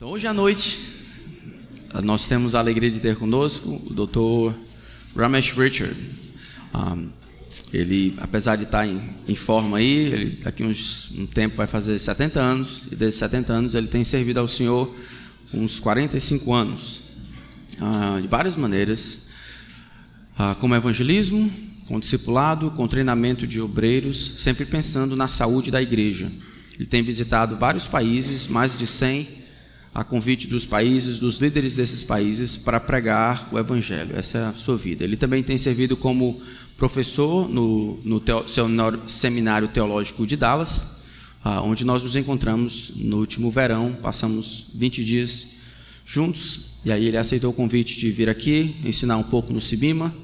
Então, hoje à noite, nós temos a alegria de ter conosco o Dr. Ramesh Richard. Um, ele, apesar de estar em, em, forma aí, ele daqui uns um tempo vai fazer 70 anos, e desses 70 anos ele tem servido ao Senhor uns 45 anos, uh, de várias maneiras, uh, como evangelismo, com discipulado, com treinamento de obreiros, sempre pensando na saúde da igreja. Ele tem visitado vários países, mais de 100 a convite dos países, dos líderes desses países, para pregar o Evangelho. Essa é a sua vida. Ele também tem servido como professor no, no teo, seminário teológico de Dallas, ah, onde nós nos encontramos no último verão, passamos 20 dias juntos, e aí ele aceitou o convite de vir aqui, ensinar um pouco no Sibima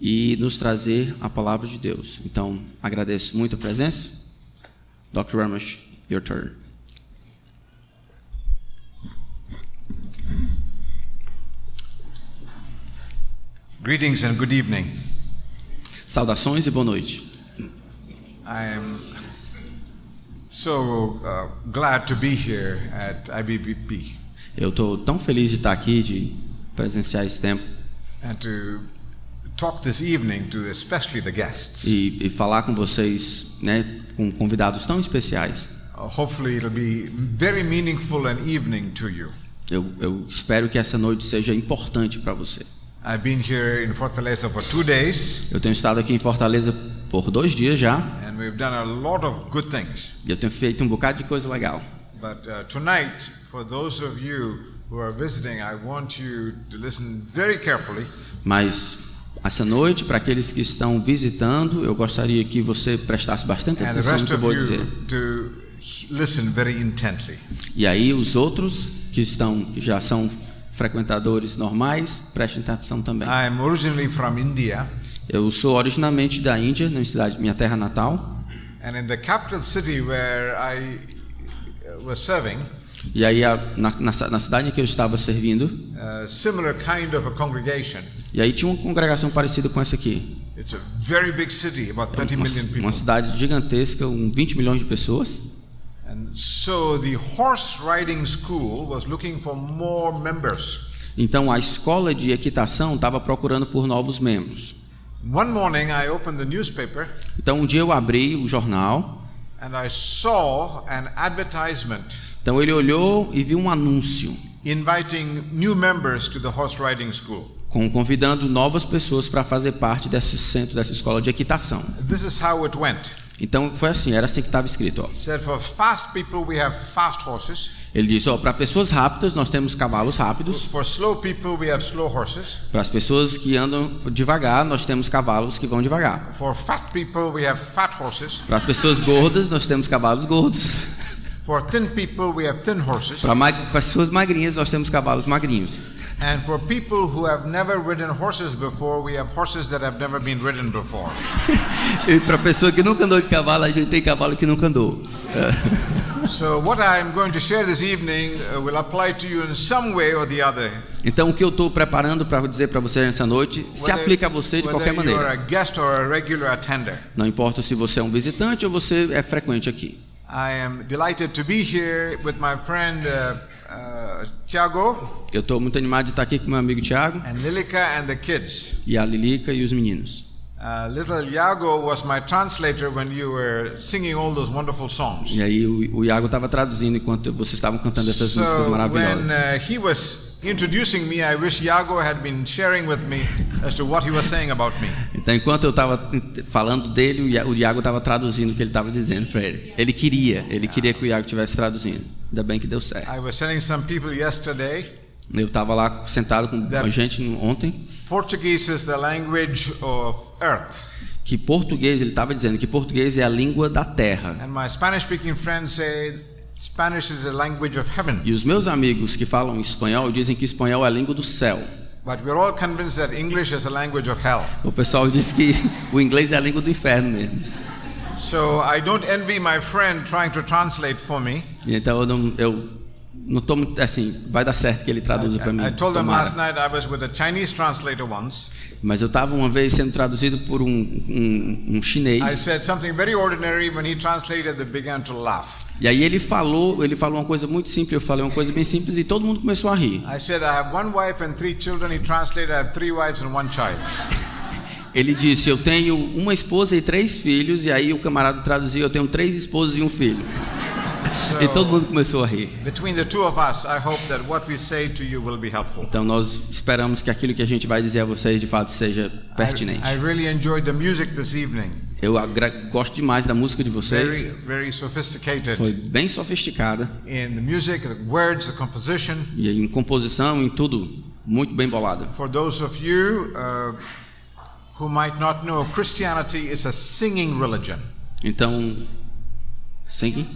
e nos trazer a palavra de Deus. Então, agradeço muito a presença. Dr. Ramesh, your turn. Greetings and good evening. Saudações e boa noite. I am so uh, glad to be here at IBBP. Eu estou tão feliz de estar aqui, de presenciar esse tempo. And to talk this evening to especially the guests. E, e falar com vocês, né, com convidados tão especiais. Uh, hopefully it'll be very meaningful an evening to you. Eu, eu espero que essa noite seja importante para você. I've been here in Fortaleza for two days. Eu tenho estado aqui em Fortaleza por dois dias já. And we've done a lot of good things. E eu tenho feito um bocado de coisa legal. But uh, tonight, for those of you who are visiting, I want you to listen very carefully. Mas essa noite, para aqueles que estão visitando, eu gostaria que você prestasse bastante atenção no que eu vou dizer. listen very intently. E aí os outros que estão que já são frequentadores normais, prestem atenção também. I'm originally from India. Eu sou originalmente da Índia, na cidade minha terra natal. And in the capital city where I uh, was serving, e aí na, na, na, cidade em que eu estava servindo, uh, similar kind of a congregation. E aí tinha uma congregação parecida com essa aqui. It's a very big city, about 30 uma, million people. Uma cidade gigantesca, com 20 milhões de pessoas. Então a escola de equitação estava procurando por novos membros. One morning I opened the newspaper. Então um dia eu abri o jornal. And I saw an advertisement. Então ele olhou e viu um anúncio. Inviting new members to the horse riding school. Com, convidando novas pessoas para fazer parte desse centro, dessa escola de equitação. This is how it went. Então foi assim, era assim que estava escrito. Ó. Ele diz, ó, para pessoas rápidas nós temos cavalos rápidos. Para as pessoas que andam devagar nós temos cavalos que vão devagar. Para as pessoas gordas nós temos cavalos gordos. Para pessoas magrinhas nós temos cavalos magrinhos. And for people who have never ridden horses before, we have horses that have never been ridden before. e para pessoa que nunca andou de cavalo, a gente tem cavalo que nunca andou. so what I'm going to share this evening uh, will apply to you in some way or the other. Então o que eu estou preparando para dizer para você nessa noite whether, se aplica a você de qualquer maneira. A guest or a regular attender. Não importa se você é um visitante ou você é frequente aqui. I am delighted to be here with my friend uh, uh, Tiago. Eu estou muito animado de estar aqui com meu amigo Tiago. And Lilica and the kids. E a Lilica e os meninos. Uh, little Iago was my translator when you were singing all those wonderful songs. E aí o, o Iago estava traduzindo enquanto vocês estavam cantando essas so músicas maravilhosas. When uh, he was introducing me, I wish Iago had been sharing with me as to what he was saying about me. Então, enquanto eu estava falando dele, o Iago estava traduzindo o que ele estava dizendo para ele. Ele queria, ele queria que o Iago estivesse traduzindo. Ainda bem que deu certo. I was some people yesterday. Eu estava lá sentado com a gente ontem. Portuguese is the language of earth. Que português, ele estava dizendo que português é a língua da terra. And my Spanish speaking friends say Spanish is language of heaven. E os meus amigos que falam espanhol dizem que espanhol é a língua do céu. But we're all convinced that English is a language of hell. O pessoal diz que o inglês é a língua do inferno mesmo. So I don't envy my friend trying to translate for me. E então eu, não, eu não tô assim, vai dar certo que ele traduza para mim. I told them last night I was with a Chinese translator once. Mas eu estava uma vez sendo traduzido por um, um, um I chinês. said something very ordinary. When he translated, they began to laugh. E aí ele falou, ele falou uma coisa muito simples, eu falei uma coisa bem simples e todo mundo começou a rir. I said, I have one wife and three children. He translated, I have three wives and one child. Ele disse: Eu tenho uma esposa e três filhos, e aí o camarada traduziu: Eu tenho três esposas e um filho. So, E todo mundo começou a rir. between the two of us, I hope that what we say to you will be helpful. Então nós esperamos que aquilo que a gente vai dizer a vocês de fato seja pertinente. I, I really enjoyed the music this evening. Eu gosto demais da música de Very, vocês. very sophisticated Foi bem sofisticada in the music, the words, the composition. e em composição, em tudo, muito bem bolada. For those of you uh, who might not know, Christianity is a singing religion. Então, singing?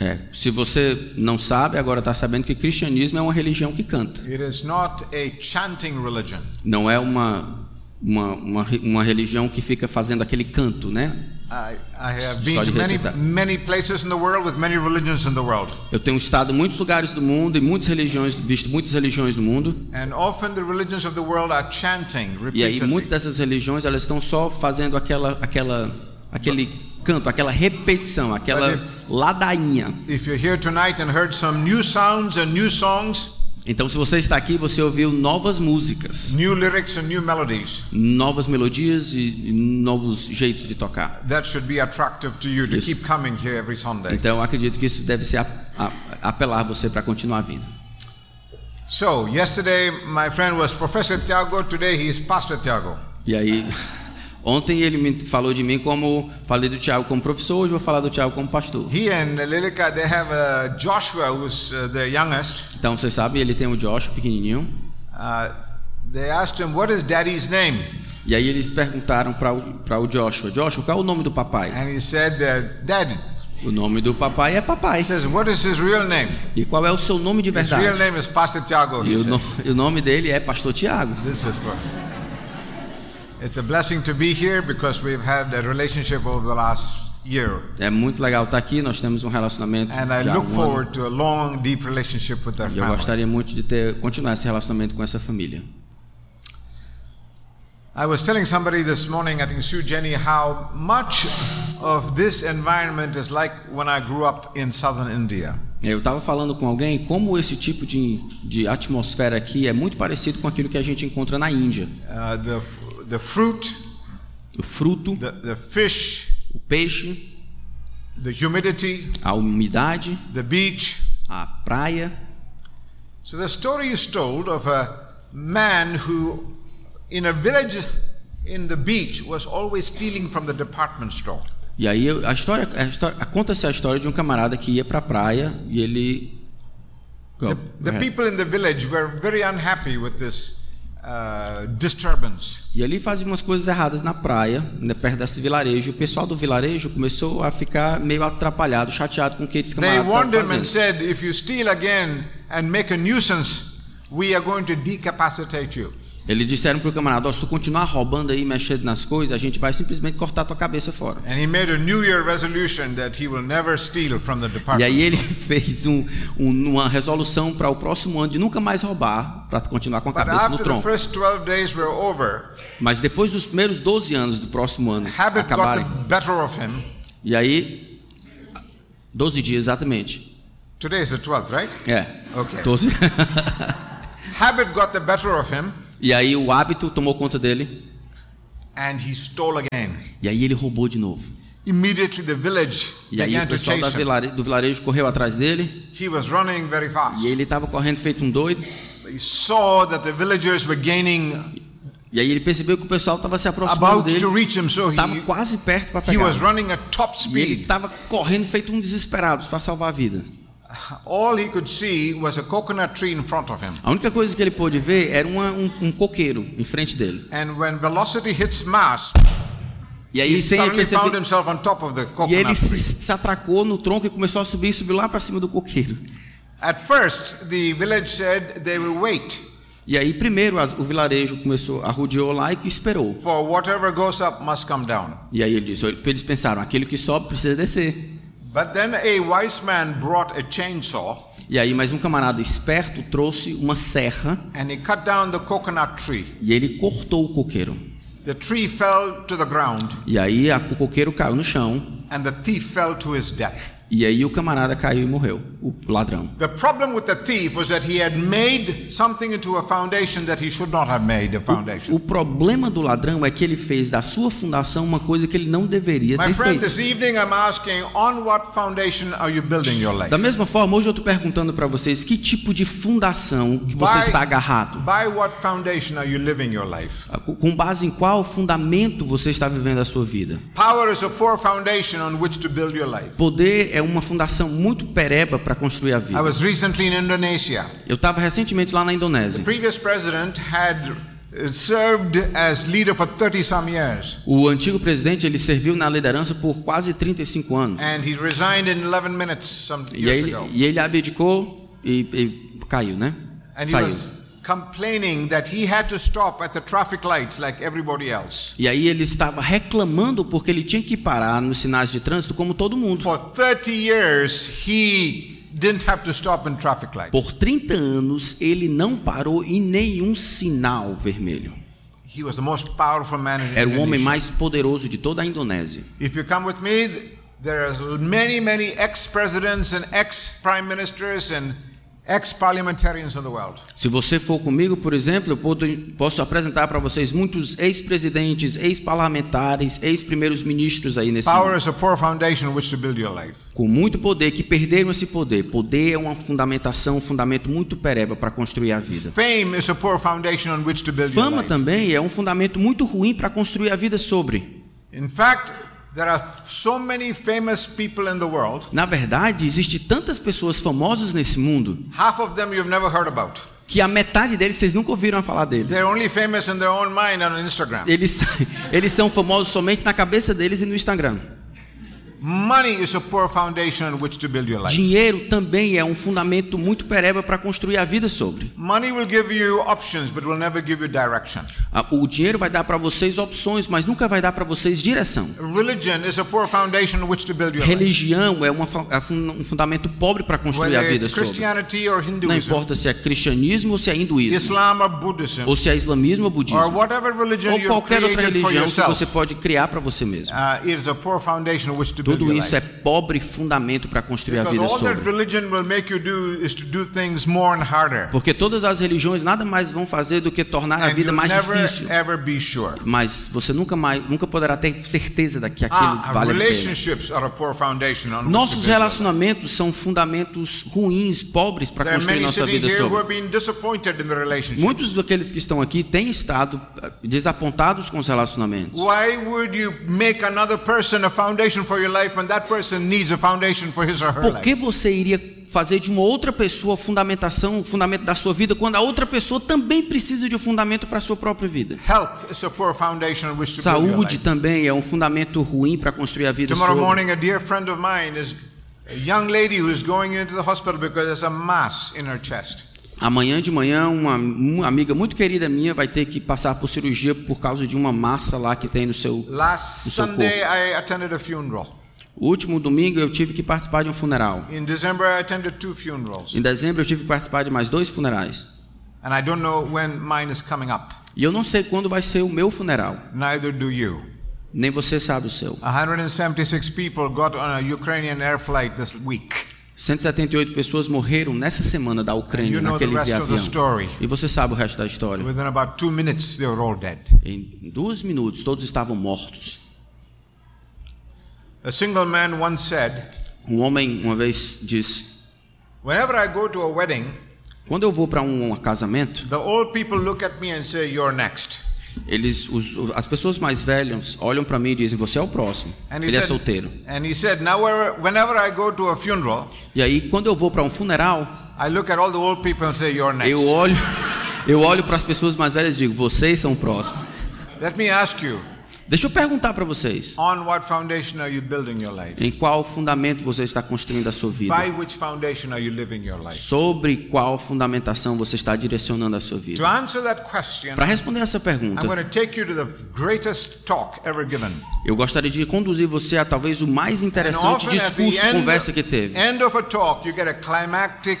É, se você não sabe, agora está sabendo que cristianismo é uma religião que canta. It is not a chanting religion. Não é uma, uma, uma, uma religião que fica fazendo aquele canto, né? I, I Só de recitar. many many. Eu tenho estado em muitos lugares do mundo e muitas religiões, visto muitas religiões no mundo. And often the religions of the world are chanting E aí muitas dessas religiões elas estão só fazendo aquela, aquela, aquele canto, aquela repetição, aquela But ladainha. If you're here tonight and heard some new sounds and new songs, Então, se você está aqui, você ouviu novas músicas, new lyrics and new melodies, novas melodias e, novos jeitos de tocar. Então, acredito que isso deve ser apelar você para continuar vindo. So, yesterday my friend was Professor Tiago, today he is Pastor Tiago. E aí, ontem ele me falou de mim como falei do Tiago como professor, hoje vou falar do Tiago como pastor. He and Lilika, they have uh, Joshua, who's uh, their youngest. Então, vocês sabem, ele tem o Josh pequenininho. Uh, they asked him, What is daddy's name? E aí eles perguntaram para o, o Joshua, Joshua, qual é o nome do papai? And he said, uh, Daddy. O nome do papai é papai. He says, What is his real name? E qual é o seu nome de His real verdade? name is Pastor Tiago. E o, no- o nome dele é Pastor Tiago. This is for. É muito legal estar aqui, nós temos um relacionamento And I já há look um forward to a long, deep relationship with their E eu family. gostaria muito de ter continuar esse relacionamento com essa família. I was telling somebody this morning, I think Sue Jenny, how much of this environment is like when I grew up in southern India. Eu estava falando com alguém como esse tipo de, de atmosfera aqui é muito parecido com aquilo que a gente encontra na Índia. Uh, the, the fruit, O fruto, the, the fish, o peixe, the humidity, a umidade, the beach. a praia. So the story is told of a man who, in a village in the beach, was always stealing from the department store. E aí a história, a história conta-se a história de um camarada que ia para a praia e ele The, the people in the village were very unhappy with this uh, disturbance. E ali fazia umas coisas erradas na praia, né, perto desse vilarejo. O pessoal do vilarejo começou a ficar meio atrapalhado, chateado com o que esse They warned him and said, if you steal again and make a nuisance, we are going to decapacitate you. Eles disseram para o camarada: "Ó, se tu continuar roubando aí, mexendo nas coisas, a gente vai simplesmente cortar tua cabeça fora. E aí ele fez um- um- uma resolução para o próximo ano de nunca mais roubar, para continuar com a cabeça no tronco. first 12 days were over, Mas depois dos primeiros 12 anos do próximo ano acabarem, the better of him. e aí 12 dias exatamente. Today is the 12th, right? É. Ok. 12. Habit got the better of him, e aí o hábito tomou conta dele, and he stole again. e aí ele roubou de novo. Immediately the village E aí o pessoal da do vilarejo correu atrás dele, He was running very fast. e ele estava correndo feito um doido. He saw that the villagers were gaining E aí ele percebeu que o pessoal estava se aproximando dele, so estava he, quase perto para he pegar. was running at top E ele speed. estava correndo feito um desesperado para salvar a vida. All he could see was a coconut tree in front of him. A única coisa que ele pôde ver era uma- um, um coqueiro em frente dele. And when velocity hits mass, E aí he sem ele suddenly found perceber, himself on top of the e ele coconut se, tree. se atracou no tronco e começou a subir, subiu lá para cima do coqueiro. At first, the village said they will wait E aí primeiro o vilarejo começou a rodeou lá e esperou. for whatever goes up must come down. E aí ele disse, eles pensaram, aquele que sobe precisa descer. But then a wise man brought a chainsaw E aí, mais um camarada esperto trouxe uma serra and he cut down the coconut tree. e ele cortou o coqueiro. The tree fell to the ground E aí a- o coqueiro caiu no chão and the thief fell to his death. e aí o camarada caiu e morreu, o ladrão. The problem with the thief was that he had made something into a foundation that he should not have made a foundation. O problema do ladrão é que ele fez da sua fundação uma coisa que ele não deveria ter friend, feito. this evening I'm asking, on what foundation are you building your life? Da mesma forma, hoje eu estou perguntando para vocês que tipo de fundação que você está agarrado. by living your life? Com base em qual fundamento você está vivendo a sua vida? Power is a poor foundation on which to build your life. Poder é uma fundação muito pereba para construir a I vida. was recently in Indonesia. Eu estava recentemente lá na Indonésia. previous president had uh, served as leader for 30 some years. O antigo presidente ele serviu na liderança por quase 35 anos. And he resigned in 11 minutes some E, ago. e ele abdicou e, e caiu, né? And he Saiu. was complaining that he had to stop at the traffic lights like everybody else. E aí ele estava reclamando porque ele tinha que parar nos sinais de trânsito como todo mundo. For 30 years, he didn't have to stop in traffic lights. Por 30 anos ele não parou em nenhum sinal vermelho. He was the most powerful man in Era o homem mais poderoso de toda a Indonésia. If you come with me, there are many, many ex-presidents and ex-prime ministers and Se você for comigo, por exemplo, eu posso apresentar para vocês muitos ex-presidentes, ex-parlamentares, ex-primeiros ministros aí nesse Power mundo, is a poor foundation on which to build your life. com muito poder que perderam esse poder. Poder é uma fundamentação, um fundamento muito pereba para construir a vida. Fame is a poor foundation on which to build your Fama life. também é um fundamento muito ruim para construir a vida sobre. In fact, there are so many famous people in the world. Na verdade, existe tantas pessoas famosas nesse mundo Half of them you've never heard about. que a metade deles vocês nunca ouviram falar deles. They're only famous in their own mind and on Instagram. Eles, eles são famosos somente na cabeça deles e no Instagram. Dinheiro também é um fundamento muito pereba para construir a vida sobre. Money will give you options, but will never give you direction. O dinheiro vai dar para vocês opções, mas nunca vai dar para vocês direção. Religion is a poor foundation on which to build your life. Religião é uma é um fundamento pobre para construir a Whether vida it's sobre. Não importa se é cristianismo ou se é hinduísmo, Buddhism, ou se é islamismo ou budismo, ou qualquer outra religião que você pode criar para você mesmo. uh, it is a poor foundation on which to Tudo isso é pobre fundamento para construir a Because vida all that sobre. Porque todas as religiões nada mais vão fazer do que tornar a vida mais never difícil. sure. Mas você nunca mais, nunca poderá ter certeza de que aquilo Ah, vale a pena. a Nossos relacionamentos são fundamentos ruins, pobres para construir nossa vida sobre. Muitos daqueles que estão aqui têm estado eh, desapontados com os relacionamentos. Why would you make another person a foundation for your life when that person needs a foundation for his or her Por que você iria fazer de uma outra pessoa a fundamentação, o fundamento da sua vida, quando a outra pessoa também precisa de um fundamento para a sua própria vida? Health is a poor foundation on which to build your Saúde também é um fundamento ruim para construir a vida Tomorrow sobre. morning, a dear friend of mine is a young lady who is going into the hospital because there's a mass in her chest. Amanhã de manhã, uma, amiga muito querida minha vai ter que passar por cirurgia por causa de uma massa lá que tem no seu. Last No seu Sunday, I attended a funeral. O último domingo eu tive que participar de um funeral. In December, I attended two funerals. Em dezembro eu tive que participar de mais dois funerais. And I don't know when mine is coming up. E eu não sei quando vai ser o meu funeral. Neither do you. Nem você sabe o seu. 176 people got on a Ukrainian air flight this week. 178 pessoas morreram nessa semana da Ucrânia naquele avião. E você sabe o resto da história. Within about two minutes, they were all dead. Em dois minutos todos estavam mortos. A single man once said, Um homem uma vez disse: Whenever I go to a wedding, quando eu vou para um casamento, the old people look at me and say, You're next. eles, os- as pessoas mais velhas olham para mim e dizem: você é o próximo. And he Ele é said, solteiro. And he said, Now, wherever- whenever I go to a funeral, E aí quando eu vou para um funeral, I look at all the old people and say, You're next. eu olho, eu olho para as pessoas mais velhas e digo: vocês são o próximo. Let me ask you Deixa eu perguntar para vocês. Em qual fundamento você está construindo a sua vida? Sobre qual fundamentação você está direcionando a sua vida? Para responder essa pergunta, going to take you to the greatest talk ever given. eu gostaria de conduzir você a talvez o mais interessante discurso, conversa que teve. end of a talk, you get a climactic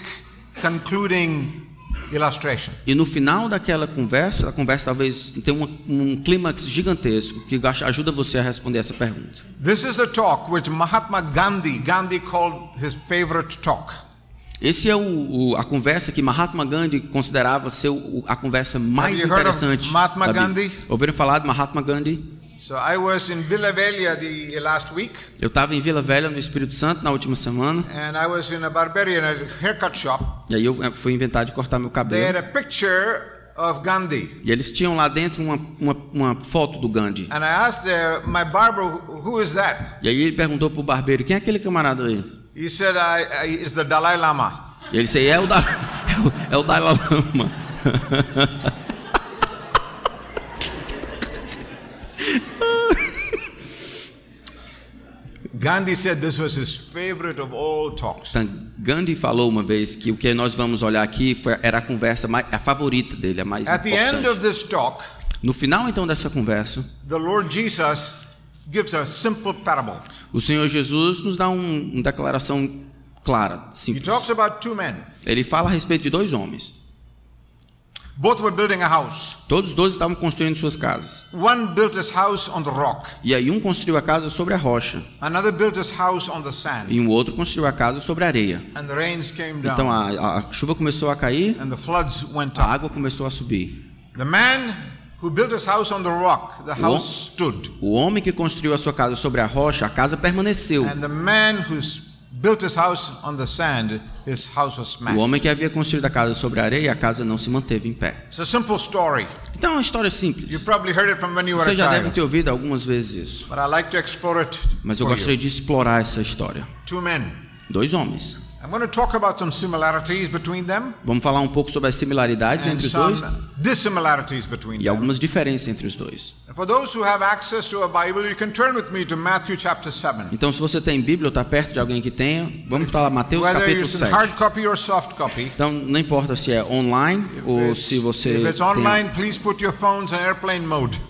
concluding illustration. E no final daquela conversa, a conversa talvez uma- um clímax gigantesco que ajuda você a responder essa pergunta. This is the talk which Mahatma Gandhi, Gandhi called his favorite talk. Esse é o, o- a conversa que Mahatma Gandhi considerava ser o- a conversa mais interessante. Mahatma. Gandhi? Ouviram falar de Mahatma Gandhi? So I was in Villa Velha the last week, Eu estava em Vila Velha, no Espírito Santo, na última semana, and I was in a barbarian a haircut shop. e aí eu eh, fui inventar de cortar meu They had cabelo. a picture of Gandhi, E eles tinham lá dentro uma, uma, uma foto do Gandhi. and I asked the, my barber, "Who- "Who is that?" E aí ele perguntou pro barbeiro, quem é aquele camarada aí? He said, I, I, "It's the Dalai Lama." E ele disse, é o, da, é o, é o Dalai Lama. Gandhi said this was his favorite of all talks. Gandhi falou uma vez que o que nós vamos olhar aqui foi, era a conversa mais, a favorita dele, a mais At the end of importante. this talk, No final então dessa conversa, the Lord Jesus gives a simple parable. o Senhor Jesus nos dá um, uma declaração clara, He simples. talks about two men. Ele fala a respeito de dois homens. Both were building a house. Todos os dois estavam construindo suas casas. One built his house on the rock, E aí um construiu a casa sobre a rocha another built his house on the sand, e um outro construiu a casa sobre a areia. and the rains came Então down, a, a chuva começou a cair, and the floods went a up. água começou a subir. The man who built his house on the rock, the house stood. O homem que construiu a sua casa sobre a rocha, a casa permaneceu. And the man who built his house on the sand, his house was O smashed. homem que havia construído a casa sobre a areia, a casa não se manteve em pé. It's a simple story. Então é uma história simples. You probably heard it from when you were Você a já deve child. ter ouvido algumas vezes isso. But I like to explore it Mas eu gostaria de explorar essa história. Two men. Dois homens. I'm going to talk about some similarities between them Vamos falar um pouco sobre as similaridades entre os dois some dissimilarities between e algumas diferenças entre os dois. For those who have access to a Bible, you can turn with me to Matthew chapter 7. Então, se você tem Bíblia ou está perto de alguém que tenha, vamos para lá, Mateus Whether capítulo it's in hard 7. copy or soft copy. Então, não importa se é online ou se você if it's tem... online, please put your phones in airplane mode.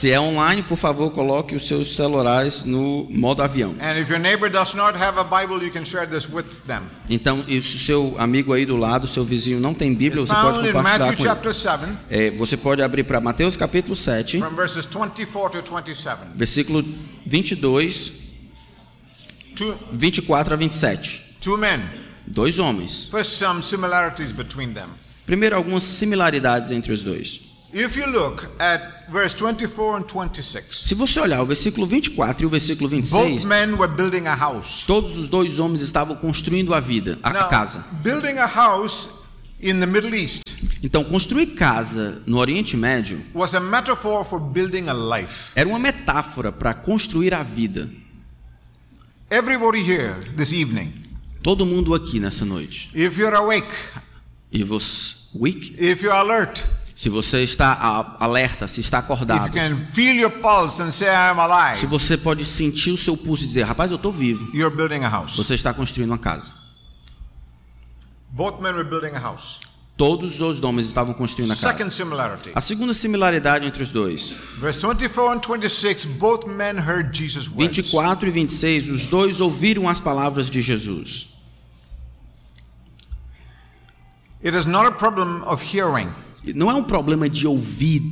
Se é online, por favor, coloque os seus celulares no modo avião. And if your neighbor does not have a Bible, you can share this with them. Então, e se o seu amigo aí do lado, seu vizinho não tem Bíblia, It's você pode compartilhar com ele. chapter 7, É, você pode abrir para Mateus capítulo 7, from verses 24 to 27. versículo 22, Two, 24 a 27. two men. Dois homens. First. Primeiro, algumas similaridades entre os dois. If you look at verse 24 and 26, Se você olhar o versículo 24 e o versículo both 26, men were building a house. todos os dois homens estavam construindo a vida, a casa. building a house in the Middle East Então, construir casa no Oriente Médio was a metaphor for building a life. era uma metáfora para construir a vida. Everybody here this evening, Todo mundo aqui nessa noite. if you're awake, if you're alert, se você está alerta, se está acordado, say, se você pode sentir o seu pulso e dizer, rapaz, eu estou vivo, você está construindo uma casa. Both men were building a house. Todos os homens estavam construindo a casa. Second similarity. A segunda similaridade entre os dois, Verse 24 and 26, both men heard Jesus' words. 24 e 26, os dois ouviram as palavras de Jesus. It is not a problem of hearing. Não é um problema de ouvir.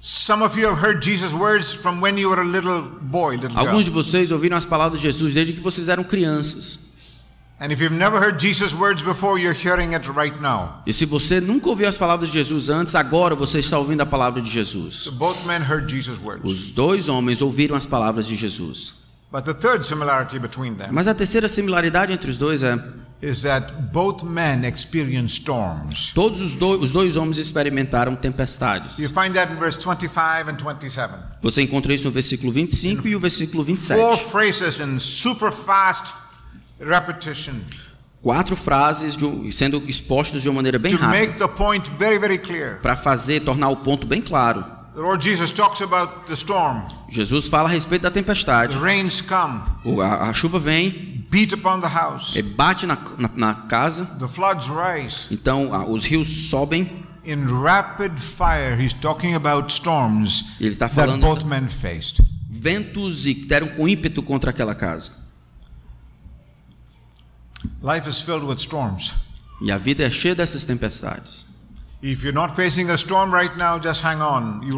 Some of you have heard Jesus' words from when you were a little boy, little girl. Alguns de vocês ouviram as palavras de Jesus desde que vocês eram crianças. E se você nunca ouviu as palavras de Jesus antes, agora você está ouvindo a palavra de Jesus. Os dois homens ouviram as palavras de Jesus. But the third similarity between them Mas a terceira similaridade entre os dois é: is that both men experienced storms. todos os dois, os dois homens experimentaram tempestades. You find that in verse 25 and 27. Você encontra isso no versículo 25 e o versículo Four 27. phrases in super fast repetition Quatro frases de- sendo expostas de uma maneira bem to rápida para fazer, tornar o ponto bem claro. The Lord Jesus talks about the storm. Jesus fala a respeito da The tempestade. rains come, O- A, a chuva vem, beat upon the house. e bate na, na, na casa, The floods rise. então a- os rios sobem. In rapid fire, he's talking about storms ele está that falando both men faced. ventos e deram com ímpeto contra aquela casa. Life is filled with storms. E a vida é cheia dessas tempestades.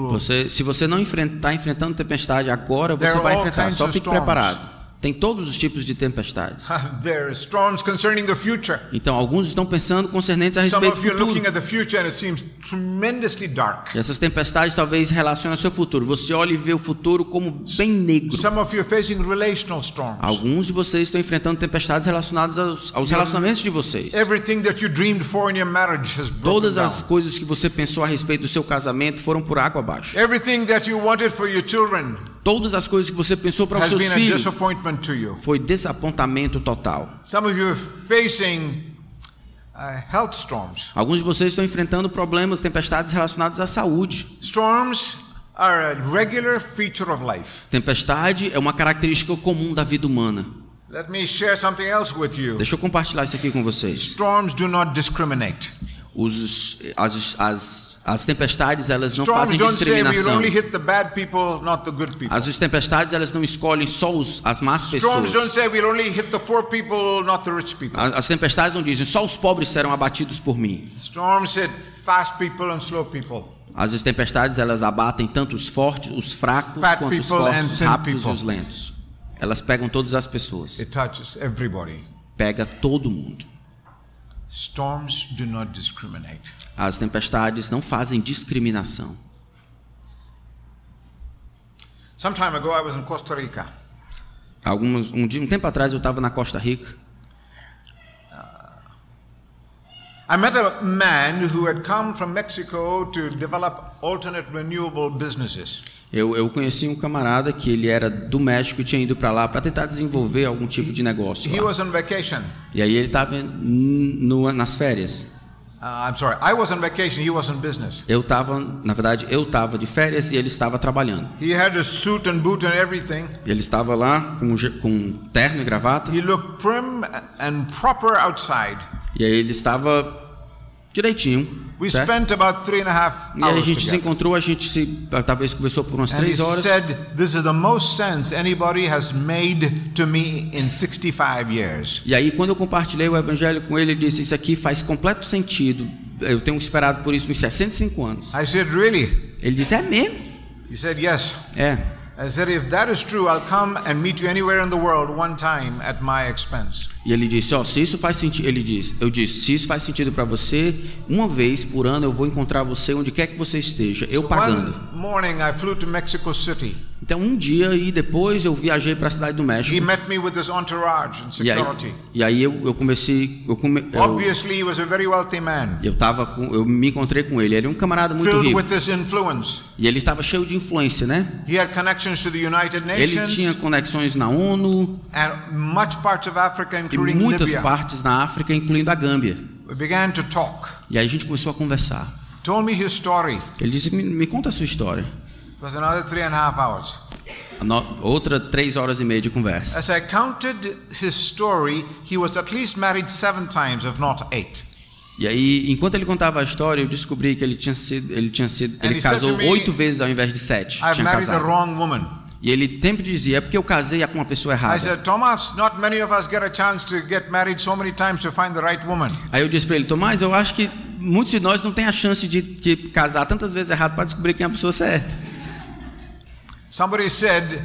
Você, se você não está enfrentando tempestade agora, você vai enfrentar. Só fique storms. preparado. Tem todos os tipos de tempestades. there are storms concerning the future. Então, alguns estão pensando concernentes a respeito do futuro. E essas tempestades talvez relacionem ao seu futuro. Você olha e vê o futuro como bem negro. Alguns de vocês estão enfrentando tempestades relacionadas aos, aos relacionamentos de vocês. Everything that you dreamed for in your marriage has broken Todas as coisas que você pensou a respeito do seu casamento foram por água abaixo. Everything that you wanted for your children Todas as coisas que você pensou para os seus filhos. Foi desapontamento total. Some of you are facing uh, health storms. Alguns de vocês estão enfrentando problemas, tempestades relacionadas à saúde. Storms are a regular feature of life. Tempestade é uma característica comum da vida humana. Let me share something else with you. Deixa eu compartilhar isso aqui com vocês. Storms do not discriminate. Os, as, as, as tempestades elas não fazem discriminação. As tempestades elas não escolhem só os, as más pessoas. As tempestades não dizem só os pobres serão abatidos por mim. As tempestades elas abatem tanto os fortes, os fracos, Fat quanto os fortes, rápidos e os lentos. Elas pegam todas as pessoas. Pega todo mundo. Storms do not discriminate. As tempestades não fazem discriminação. Some time ago, I was in Costa Rica. Alguns, um, dia, um tempo atrás eu estava na Costa Rica. I met a man who had come from Mexico to develop. Eu, eu conheci um camarada que ele era do México e tinha ido para lá para tentar desenvolver algum tipo de negócio. He was on vacation. E aí ele estava nas férias. I'm sorry, I was on vacation, he was on business. Eu estava, na verdade, eu estava de férias e ele estava trabalhando. He had a suit and boot and everything. Ele estava lá com, com terno e gravata. He looked prim and proper outside. E aí ele estava direitinho. We certo? spent about three and a half E aí a hours gente se encontrou, a gente se talvez conversou por umas And três horas. said, This is the most sense anybody has made to me in 65 years. E aí quando eu compartilhei o evangelho com ele, ele disse: "Isso aqui faz completo sentido. Eu tenho esperado por isso uns 65 anos". I said, Really? Ele disse: "É mesmo?". He said, Yes. É. E ele disse: "Ó, se isso faz sentido", ele disse: "Eu disse: "Se isso faz sentido para você, uma vez por ano eu vou encontrar você onde quer que você esteja, eu pagando". One morning, I flew to Mexico City. Então um dia e depois eu viajei para a cidade do He México. met me with his entourage and E aí, security. e aí eu, eu comecei, eu, come, eu, Obviously, he was a very wealthy man, eu tava com, eu me encontrei com ele. Ele é um camarada muito filled rico with this influence. e ele estava cheio de influência, né? He had connections to the United Ele Nations tinha conexões na ONU and much parts of Africa, e including muitas Libya. partes na África, incluindo a Gâmbia. We began to talk. E aí a gente começou a conversar. Told me his story. Ele disse: "Me, me conta a sua história". Was another three and a half hours. Outra três horas e meia de conversa. As I counted his story, he was at least married seven times, if not eight. E aí, enquanto ele contava a história, eu descobri que ele tinha sido, ele tinha sido, ele casou oito vezes ao invés de sete. I've Tinha casado. wrong woman. E ele sempre dizia: é porque eu casei com uma pessoa I errada. said, Thomas, not many of us get a chance to get married so many times to find the right woman. Aí eu disse para ele: Tomás, eu acho que muitos de nós não têm a chance de, de casar tantas vezes errado para descobrir quem é a pessoa certa. Somebody said,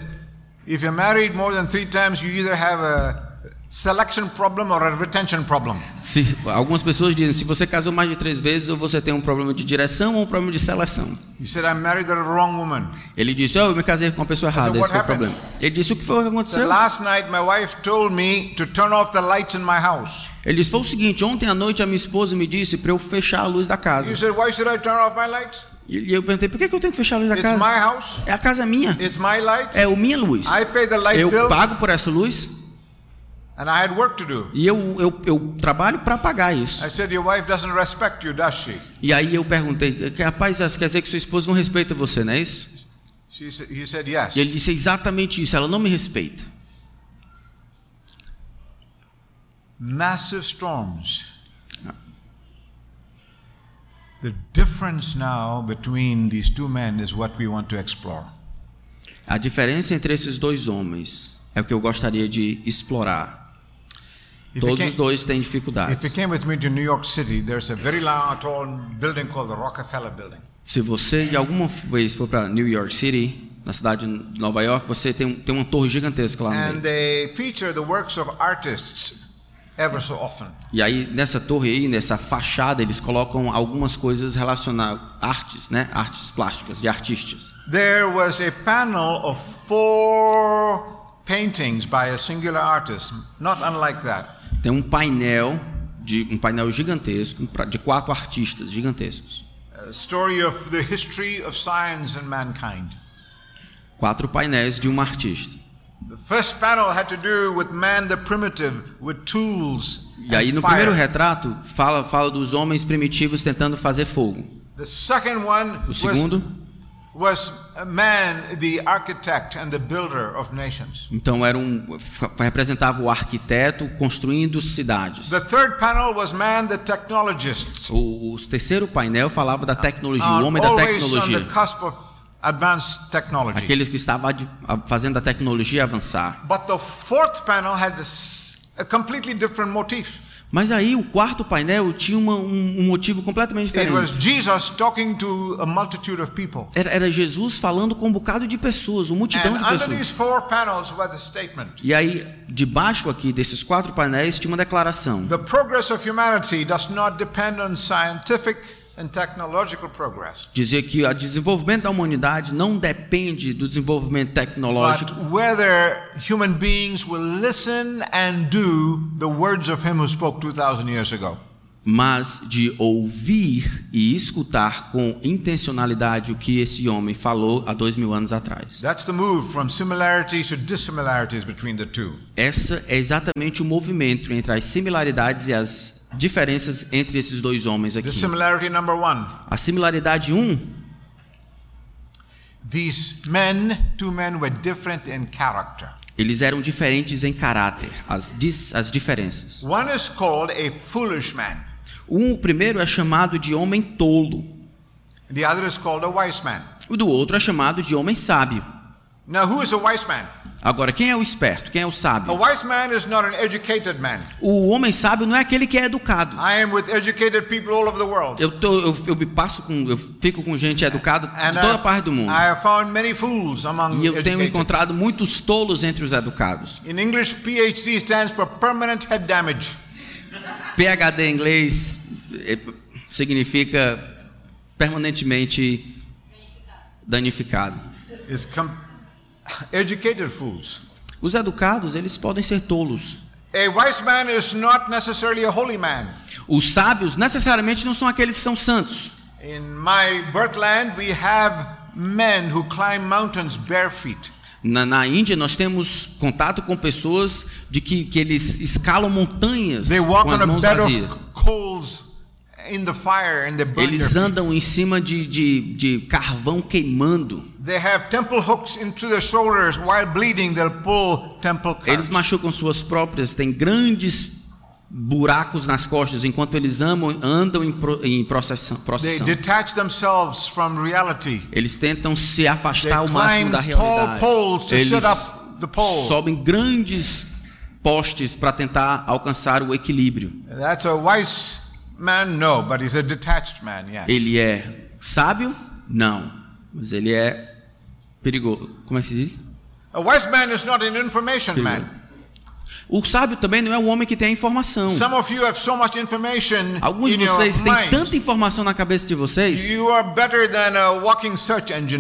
if you're married more than three times, you either have a selection problem or a retention problem. Se, algumas pessoas dizem: se você casou mais de três vezes, ou você tem um problema de direção ou um problema de seleção. He said, I married the wrong woman. Ele disse: oh, eu me casei com uma pessoa errada. said, Esse foi o problema. Ele disse: o que foi que aconteceu? last night my wife told me to turn off the lights in my house. Ele disse: foi o seguinte: ontem à noite a minha esposa me disse para eu fechar a luz da casa. You said, why should I turn off my lights? E eu perguntei: por que, que eu tenho que fechar a luz da It's casa? my house. É a casa minha. It's my light. É o minha luz. I pay the light Eu bill. pago por essa luz. And I had work to do. E eu, eu, eu trabalho para pagar isso. I said, Your wife doesn't respect you, does she? E aí eu perguntei, rapaz, quer dizer que sua esposa não respeita você, não é isso? She said, he said, Yes. E ele disse exatamente isso, ela não me respeita. Massive storms. The difference now between these two men is what we want to explore. A diferença entre esses dois homens é o que eu gostaria de explorar. Todos os dois têm if you dificuldades. came with me to New York City, there's a very long, tall building called the Rockefeller Building. Se você de alguma vez for para New York City, na cidade de Nova York, você tem, tem uma torre gigantesca lá no And they feature the works of artists ever so often. E aí nessa torre aí, nessa fachada, eles colocam algumas coisas relacionadas artes, né? Artes plásticas de artistas. There was a panel of four paintings by a singular artist, not unlike that. Tem um painel de um painel gigantesco de quatro artistas gigantescos. A story of the history of science and mankind. Quatro painéis de um artista. The first panel had to do with man the primitive, with tools E aí no primeiro retrato fala fala dos homens primitivos tentando fazer fogo. The second one O segundo, was man, the architect and the builder of nations. então era um representava o arquiteto construindo cidades. The third panel was man, the technologist. O, o terceiro painel falava da tecnologia, o homem da always on the tecnologia. cusp of. Aqueles que estavam fazendo a tecnologia avançar. But the fourth panel had a completely different motif. Mas aí o quarto painel tinha uma- um, um motivo completamente It was diferente. Jesus talking to a multitude of people. Era, era Jesus falando com um bocado de pessoas, uma multidão And de under pessoas. these four panels was the statement E aí, debaixo aqui desses quatro painéis, tinha uma declaração. The progress of humanity does not depend on scientific and technological progress, Dizia que o desenvolvimento da humanidade não depende do desenvolvimento tecnológico, whether human beings will listen and do the words of Him who spoke 2,000 years ago. mas de ouvir e escutar com intencionalidade o que esse homem falou há dois mil anos atrás. That's the move from similarities to dissimilarities between the two. Essa é exatamente o movimento entre as similaridades e as diferenças entre esses dois homens aqui. Dissimilarity number one A similaridade 1 um, these men, two men, were different in character. eles eram diferentes em caráter, as, as diferenças. One is called a foolish man, Um, o primeiro é chamado de homem tolo, the other is called a wise man. o do outro é chamado de homem sábio. Now, who is a wise man? Agora, quem é o esperto? Quem é o A sábio? wise man is not an educated man. O homem sábio não é aquele que é educado. I am with educated people all over the world. Eu, tô, eu, eu me passo com, eu fico com gente educada de And toda parte do mundo. E eu tenho encontrado muitos tolos entre os educados. In English, PhD stands for permanent head damage. PhD em inglês eh, significa permanentemente danificado. Com- educated fools. Os educados, eles podem ser tolos. A wise man is not necessarily a holy man. Os sábios necessariamente não são aqueles que são santos. In my birthland, we have men who climb mountains bare feet. Na, na Índia, nós temos contato com pessoas de que, que eles escalam montanhas They walk com as mãos vazias. coals Eles andam em cima de, de, de carvão queimando. They have temple hooks into their shoulders while bleeding. They'll pull temple Eles machucam suas próprias, têm grandes buracos nas costas enquanto eles amam, andam em, pro, em processão, reality. Eles tentam se They afastar ao máximo da realidade. Eles sobem grandes postes para tentar alcançar o equilíbrio. That's a wise man, no, but he's a detached man, yes. Ele é sábio? Não. Mas ele é perigoso. Como é que se diz? A wise man is not an information Perigoso. man. O sábio também não é o homem que tem a informação. Some of you have so much information Alguns de vocês têm tanta informação na cabeça de vocês.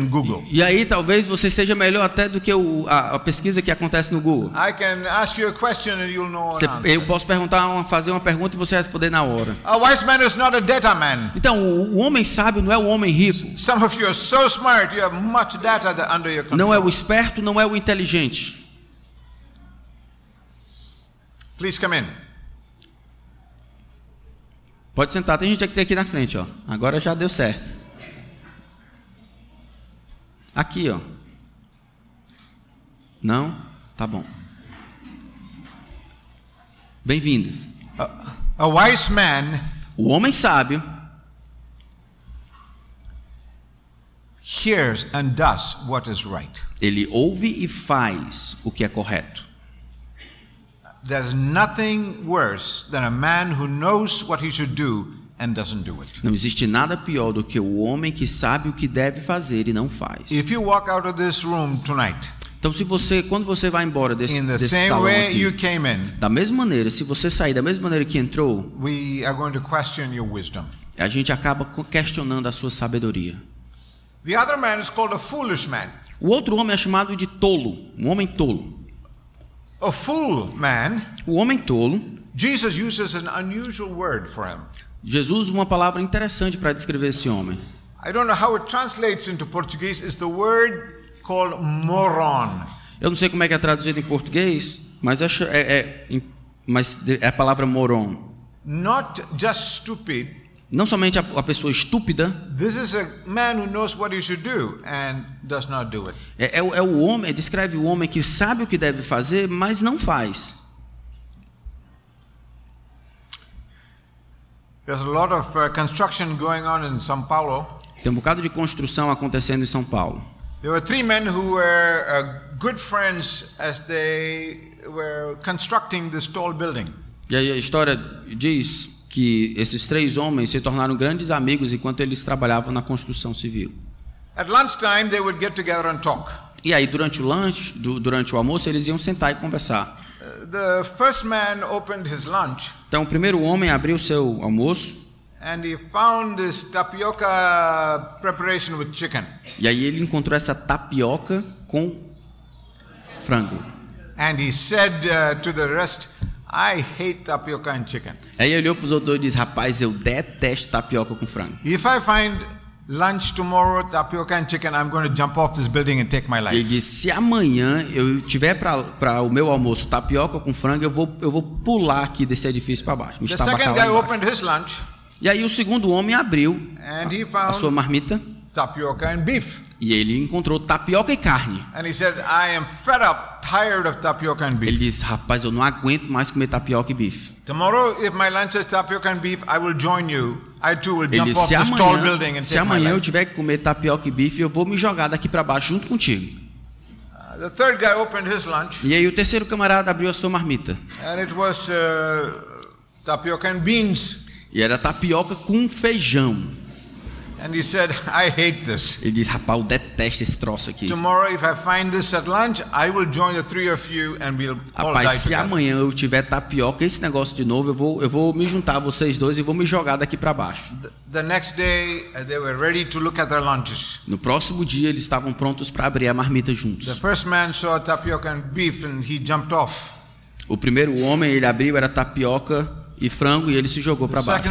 Google. E aí talvez você seja melhor até do que o- a, a pesquisa que acontece no Google. I can ask you a question and you'll know Você- an answer. eu posso perguntar, uma, fazer uma pergunta e você responder na hora. A wise man is not a data man. Então, o, o homem sábio não é o homem rico, Some of you are so smart, you have much data that under your control. não é o esperto, não é o inteligente. Please come in. Pode sentar, tem gente aqui aqui na frente, ó. Agora já deu certo. Aqui, ó. Não? Tá bom. Bem-vindos. A wise man O homem sábio hears and does what is right. Ele ouve e faz o que é correto. There's nothing worse than a man who knows what he should do and doesn't do it. Não existe nada pior do que o homem que sabe o que deve fazer e não faz. If you walk out of this room tonight Então, se você, quando você vai embora desse, desse salão aqui, in, da mesma maneira, se você sair da mesma maneira que entrou, we are going to question your wisdom. a gente acaba questionando a sua sabedoria. The other man is called a foolish man. O outro homem é chamado de tolo, um homem tolo. A fool man, O homem tolo, Jesus uses an unusual word for him. Jesus usa uma palavra interessante para descrever esse homem. I don't know how it translates into Portuguese. It's the word called moron. Eu não sei como é que é traduzido em português, mas é, é- é- mas é a palavra moron. Not just stupid. Não somente a, a pessoa estúpida, This is a man who knows what he should do and does not do it. é, é o- é o homem, descreve o homem que sabe o que deve fazer, mas não faz. There's a lot of uh, construction going on in São Paulo. Tem um bocado de construção acontecendo em São Paulo. There were three men who were uh, good friends as they were constructing this tall building. E aí a história diz que esses três homens se tornaram grandes amigos enquanto eles trabalhavam na construção civil. At lunchtime, they would get together and talk. E aí durante o lanche, du- durante o almoço, eles iam sentar e conversar. Uh, the first man opened his lunch Então o primeiro homem abriu seu almoço and he found this tapioca preparation with chicken. e aí ele encontrou essa tapioca com frango. And he said uh, to the rest, I hate tapioca and chicken. Aí ele olhou para os outros e disse: Rapaz, eu detesto tapioca com frango. If I find lunch tomorrow, tapioca and chicken, I'm going to jump off this building and take my E ele life. disse: Se amanhã eu tiver para o meu almoço tapioca com frango, eu vou, eu vou pular aqui desse edifício para baixo. Me The second guy opened his lunch E aí o segundo homem abriu he a sua marmita tapioca and beef. e ele encontrou tapioca e carne. And he said, I am fed up, tired of tapioca and Ele beef. disse: Rapaz, eu não aguento mais comer tapioca e bife. Tomorrow, if my lunch is tapioca and beef, I will join you. I too will Ele jump disse: off Se this tall building and se take amanhã eu tiver que comer tapioca e bife, eu vou me jogar daqui para baixo junto contigo. Uh, the third guy opened his lunch E aí o terceiro camarada abriu a sua marmita. and it was uh, tapioca and beans. E era tapioca com feijão. And he said, I hate this. Ele disse: Rapaz, eu detesto esse troço aqui. Tomorrow, if I find this at lunch, I will join the three of you and we'll all Rapaz, die se together. amanhã eu tiver tapioca, esse negócio de novo, eu vou, eu vou me juntar a vocês dois e vou me jogar daqui para baixo. The next day, uh, they were ready to look at their lunches. No próximo dia, eles estavam prontos para abrir a marmita The juntos. first man saw tapioca and beef and he jumped off. O primeiro homem, ele abriu, era tapioca e frango e ele se jogou para baixo.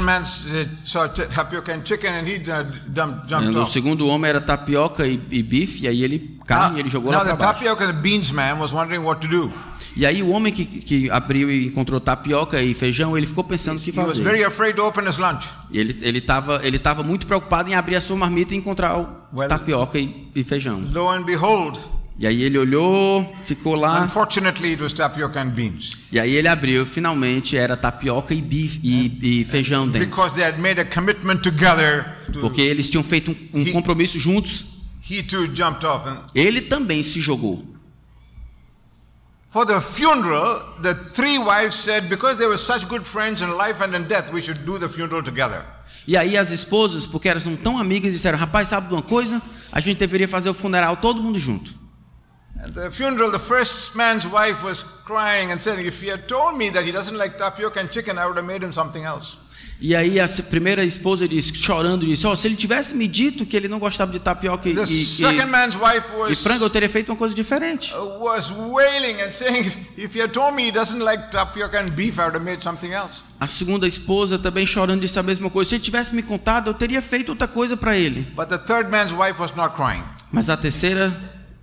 off. segundo homem era tapioca e, e bife, e aí ele carne, e ele jogou para baixo. tapioca and beans man was wondering what to do. E aí o homem que, que abriu e encontrou tapioca e feijão, ele ficou pensando o que fazer. very afraid to open his lunch. Ele ele estava ele tava muito preocupado em abrir a sua marmita e encontrar o Well- tapioca e, e feijão. Lo and behold, E aí ele olhou, ficou lá, unfortunately, it was tapioca and beans. e aí ele abriu, finalmente era tapioca e e, e feijão dentro. Because they had made a commitment together, to, Porque eles tinham feito um, um He- compromisso juntos. he too jumped off. And Ele também se jogou. for the funeral, the three wives said, because they were such good friends in life and in death, we should do the funeral together. E aí as esposas, porque elas tão amigas, disseram: Rapaz, sabe de uma coisa? A gente deveria fazer o funeral todo mundo junto. At the funeral, the first man's wife was crying and saying, If he had told me that he doesn't like tapioca and chicken, I would have made him something else. E aí a primeira esposa disse, chorando, disse: "Ó, se ele tivesse me dito que ele não gostava de tapioca e, e, wife e, was, frango, eu teria feito uma coisa diferente. was wailing and saying, If he had told me he doesn't like tapioca and beef, I would have made something else. A segunda esposa também chorando disse a mesma coisa. Se ele tivesse me contado, eu teria feito outra coisa para ele. But the third man's wife was not crying. Mas a terceira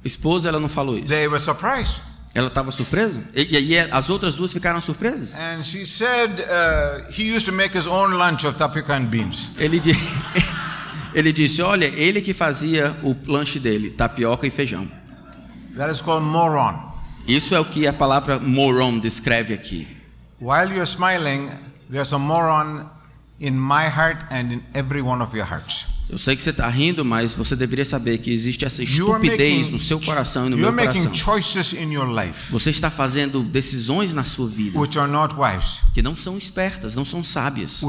esposa, ela não falou isso. They were surprised. Ela estava surpresa? E, aí as outras duas ficaram surpresas? And she said uh, he used to make his own lunch of tapioca and beans. Ele, di- ele disse: Olha, ele que fazia o lanche dele, tapioca e feijão. That is called moron. Isso é o que a palavra moron descreve aqui. While you're smiling, there's a moron in my heart and in every one of your hearts. Eu sei que você está rindo, mas você deveria saber que existe essa estupidez making, no seu coração e no meu coração. choices in your life Você está fazendo decisões na sua vida which are not wise, que não são espertas, não são sábias,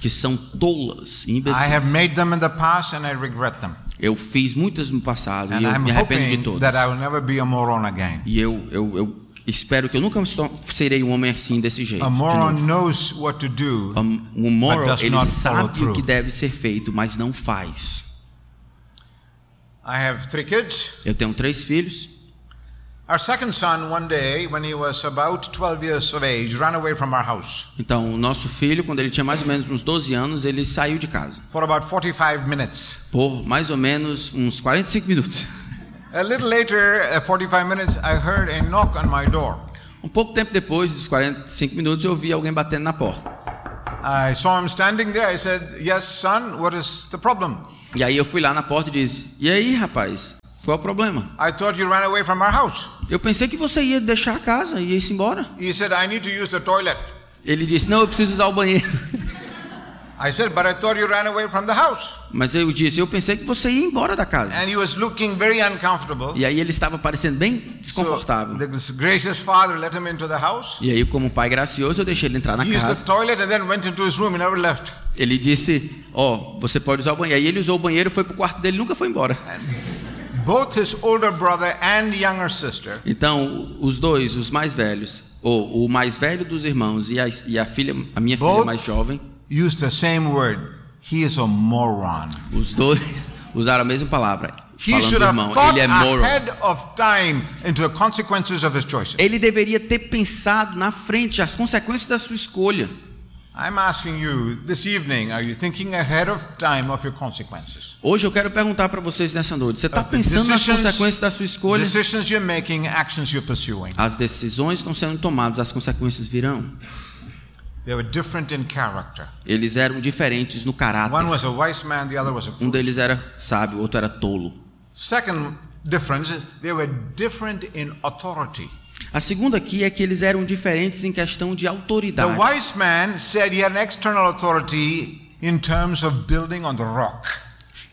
que são tolas, e I have imbecis. made them in the past and I regret them. Eu fiz muitas no passado And e eu I'm me arrependo de todas. E eu, eu, eu espero que eu nunca serei um homem assim desse jeito. A moron knows what to do. Um, um moral, ele sabe o que deve ser feito, mas não faz. I have three kids. Eu tenho três filhos. Our second son, one day, when he was about 12 years of age, ran away from our house Então, o nosso filho, quando ele tinha mais ou menos uns 12 anos, ele saiu de casa. for about 45 minutes. Por mais ou menos uns 45 minutos. A little later, uh, 45 minutes, I heard a knock on my door. Um pouco tempo depois dos 45 minutos, eu vi alguém batendo na porta. I saw him standing there. I said, Yes, son, what is the problem? E aí eu fui lá na porta e disse: E aí, rapaz, qual é o problema? I thought you ran away from our house. Eu pensei que você ia deixar a casa e ir embora. He said, I need to use the toilet. Ele disse: Não, eu preciso usar o banheiro. I said, But I thought you ran away from the house. Mas eu disse: Eu pensei que você ia embora da casa. And he was looking very uncomfortable. E aí ele estava parecendo bem desconfortável. E aí, como pai gracioso, eu deixei ele entrar na He used the casa. toilet and then went into his room and never left. Ele disse: Ó, você pode usar o banheiro. Aí ele usou o banheiro, foi pro quarto dele, e nunca foi embora. Both his older brother and younger sister Então, os dois, os mais velhos, ou o mais velho dos irmãos e a, e a filha, a minha filha mais jovem, used the same word. He is a moron. os dois usaram a mesma palavra, He falando should have irmão. thought Ele é moral. ahead of time into the consequences of his choices. Ele deveria ter pensado na frente as consequências da sua escolha. I'm asking you this evening, are you thinking ahead of time of your consequences? Hoje eu quero perguntar para vocês nessa noite: você está pensando nas consequências da sua escolha? Decisions you're making, actions you're pursuing. As decisões estão sendo tomadas, as consequências virão. They were different in character. Eles eram diferentes no caráter. One was a wise man, the other was a Um deles era sábio, o outro era tolo. Second difference, is they were different in authority. A segunda aqui é que eles eram diferentes em questão de The autoridade. wise man said he had an external authority in terms of building on the rock.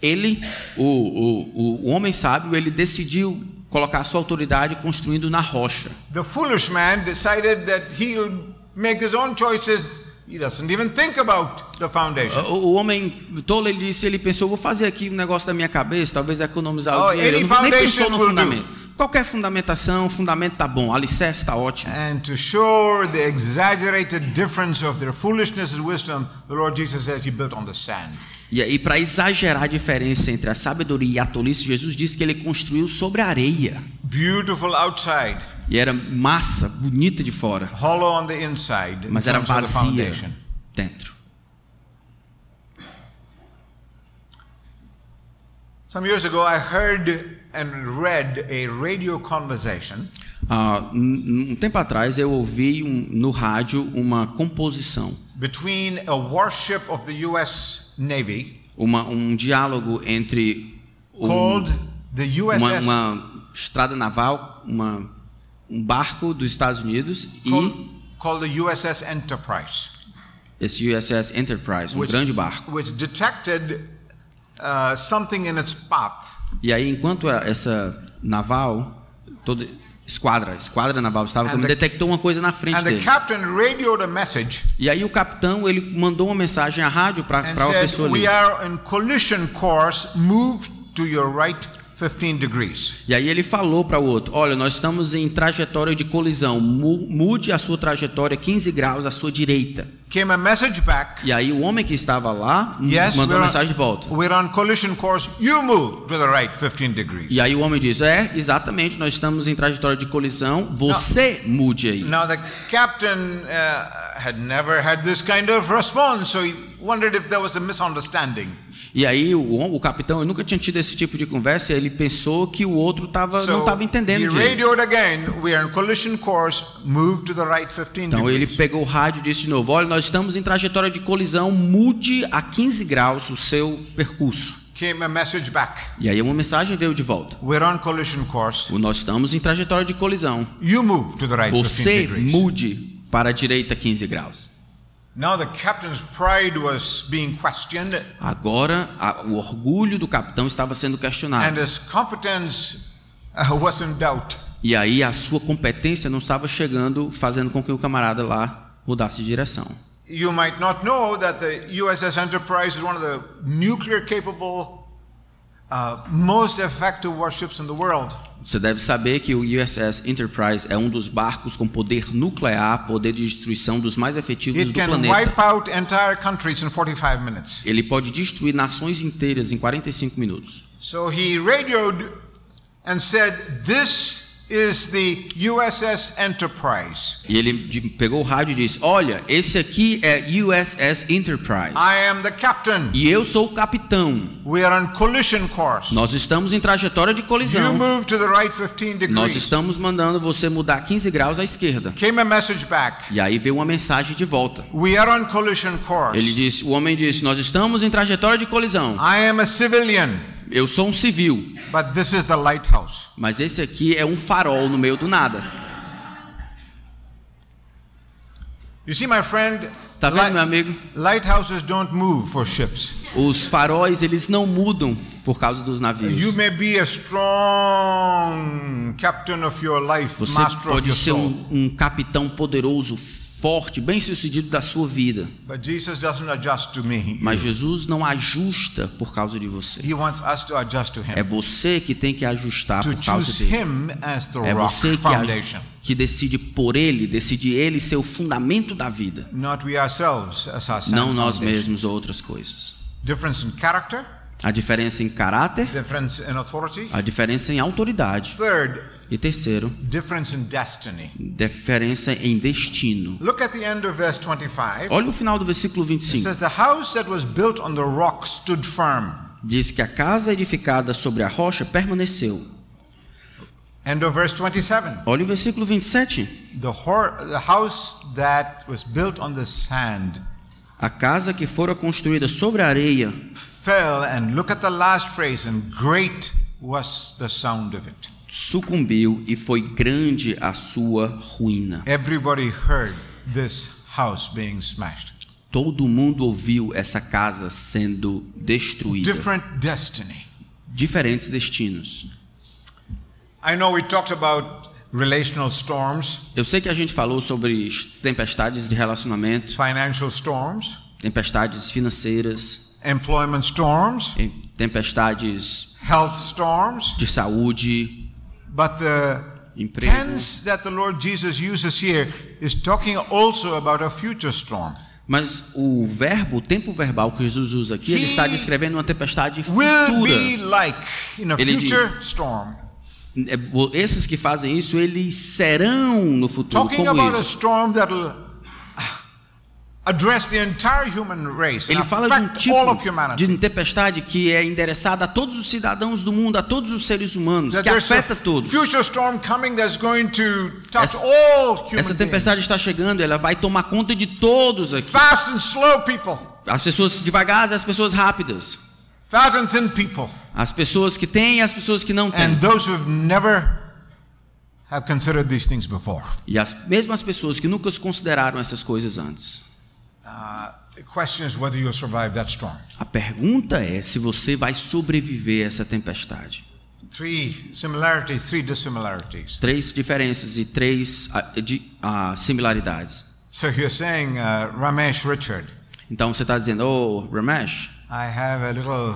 Ele, o, o, o homem sábio, ele decidiu colocar sua autoridade construindo na rocha. The foolish man decided that he'll make his own choices. He doesn't even think about the foundation. O, homem tolo, ele disse, ele pensou, vou fazer aqui um negócio da minha cabeça, talvez economizar Oh, o dinheiro. Ele nem pensou no will do. fundamento. Qualquer fundamentação, fundamento tá bom, alicerce tá ótimo. And to show the exaggerated difference of their foolishness and wisdom, the Lord Jesus says he built on the sand. E aí, para exagerar a diferença entre a sabedoria e a tolice, Jesus disse que ele construiu sobre a areia. Beautiful outside, E era massa, bonita de fora, hollow on the inside in mas era vazia dentro. Some years ago, I heard and read a radio conversation Ah, um tempo atrás eu ouvi um- no rádio uma composição, between a warship of the U.S. Navy uma, um diálogo entre um- called the uma, USS uma estrada naval, uma, um barco dos Estados Unidos called, e called the USS Enterprise, esse USS Enterprise, um which, grande barco. which detected uh, something in its path. E aí, enquanto a- essa naval, toda esquadra, esquadra naval estava, como detectou uma coisa na frente And the dele. captain radioed a message E aí o capitão ele mandou uma mensagem à rádio para said, pessoa ali. "We are in collision course. Move to your right 15 degrees." E aí ele falou para o outro: Olha, nós estamos em trajetória de colisão. Mu- Mude a sua trajetória 15 graus à sua direita. Came a message back. E aí o homem que estava lá Yes, mandou uma on, mensagem de volta. we're on collision course. You move to the right 15 degrees. E aí o homem diz: É, exatamente, nós estamos em trajetória de colisão, você mude aí. Now the captain uh, had never had this kind of response, so he wondered if there was a misunderstanding. E aí o, o capitão nunca tinha tido esse tipo de conversa, ele pensou que o outro tava, não estava he entendendo direito. radioed again. We are on collision course. Move to the right 15 Então ele pegou o rádio e disse de novo: Olha, nós estamos em trajetória de colisão, mude a 15 graus o seu percurso. Came a message back. E aí uma mensagem veio de volta: We're on collision course. Nós estamos em trajetória de colisão, You move to the right 15 você mude para a direita 15 graus. Now the captain's pride was being questioned, Agora a- o orgulho do capitão estava sendo and questionado. his competence uh, was in doubt. E aí a sua competência não estava chegando, fazendo com que o camarada lá mudasse de direção. You might not know that the USS Enterprise is one of the nuclear capable, uh, most effective warships in the world. Você deve saber que o USS Enterprise é um dos barcos com poder nuclear, poder de destruição dos mais efetivos It do can planeta. wipe out entire countries in 45 minutes. Ele pode destruir nações inteiras em 45 minutos. So he radioed and said, This is the USS Enterprise. E ele pegou o rádio e disse: Olha, esse aqui é USS Enterprise. I am the captain. E eu sou o capitão. We are on collision course. Nós estamos em trajetória de You colisão. move to the right 15 Nós degrees. estamos mandando você mudar 15 graus à esquerda. Came a message back. E aí veio uma mensagem de volta. We are on collision course. Ele disse, o homem disse: "Nós estamos em trajetória de colisão. I am a civilian, Eu sou um civil, but this is the lighthouse. mas esse aqui é um farol no meio do nada." You see, my friend, Tá vendo, meu amigo? lighthouses don't move for ships. Os faróis, eles não mudam por causa dos You navios. may be a strong captain of your life, Você master of pode your ser soul. um, um capitão poderoso, forte, bem-sucedido da sua vida, But Jesus doesn't adjust to me. mas Jesus não ajusta por causa de você. He wants us to adjust to É você que tem que ajustar por causa dele. Him as the É você que, foundation. que decide por ele, decide ele ser o fundamento da vida, Not we ourselves as our não nós mesmos ou outras coisas. Difference in character, A diferença em caráter, a diferença em autoridade. E terceiro, difference in destiny. diferença em destino. Look at the end of verse 25. Olha o final do versículo It 25. says, The house that was built on the rock stood firm. Diz que a casa edificada sobre a rocha permaneceu. End of verse 27. Olha o versículo 27. The, the house that was built on the sand A casa que fora construída sobre a areia fell, and look at the last phrase, and great was the sound of it. Sucumbiu e foi grande a sua ruína. Everybody heard this house being smashed. Todo mundo ouviu essa casa sendo destruída. Different destiny. Diferentes destinos. I know we talked about relational storms, Eu sei que a gente falou sobre tempestades de relacionamento, financial storms, tempestades financeiras, employment storms, em- tempestades health storms, de saúde, but the emprego. tense that the Lord Jesus uses here is talking also about a future storm. Mas o verbo, o tempo verbal que Jesus usa aqui, ele está descrevendo uma tempestade futura. like in a Ele future storm. É, Esses que fazem isso, eles serão no futuro Talking como about a isso. storm that'll address the entire human race and Ele fala de um tipo de tempestade que é endereçada a todos os cidadãos do mundo, a todos os seres humanos, que afeta todos. Essa- Essa tempestade está chegando, ela vai tomar conta de todos aqui. As pessoas devagares e as pessoas rápidas. As pessoas que têm e as pessoas que não têm. and those who've never have considered these things before. E as mesmas pessoas que nunca consideraram essas coisas antes. A pergunta é se você vai sobreviver a essa tempestade. Three similarities, three dissimilarities. Três diferenças e três ah, de- ah, similaridades. So you're saying, uh, Ramesh Richard, Então você está dizendo, oh, Ramesh, I have a little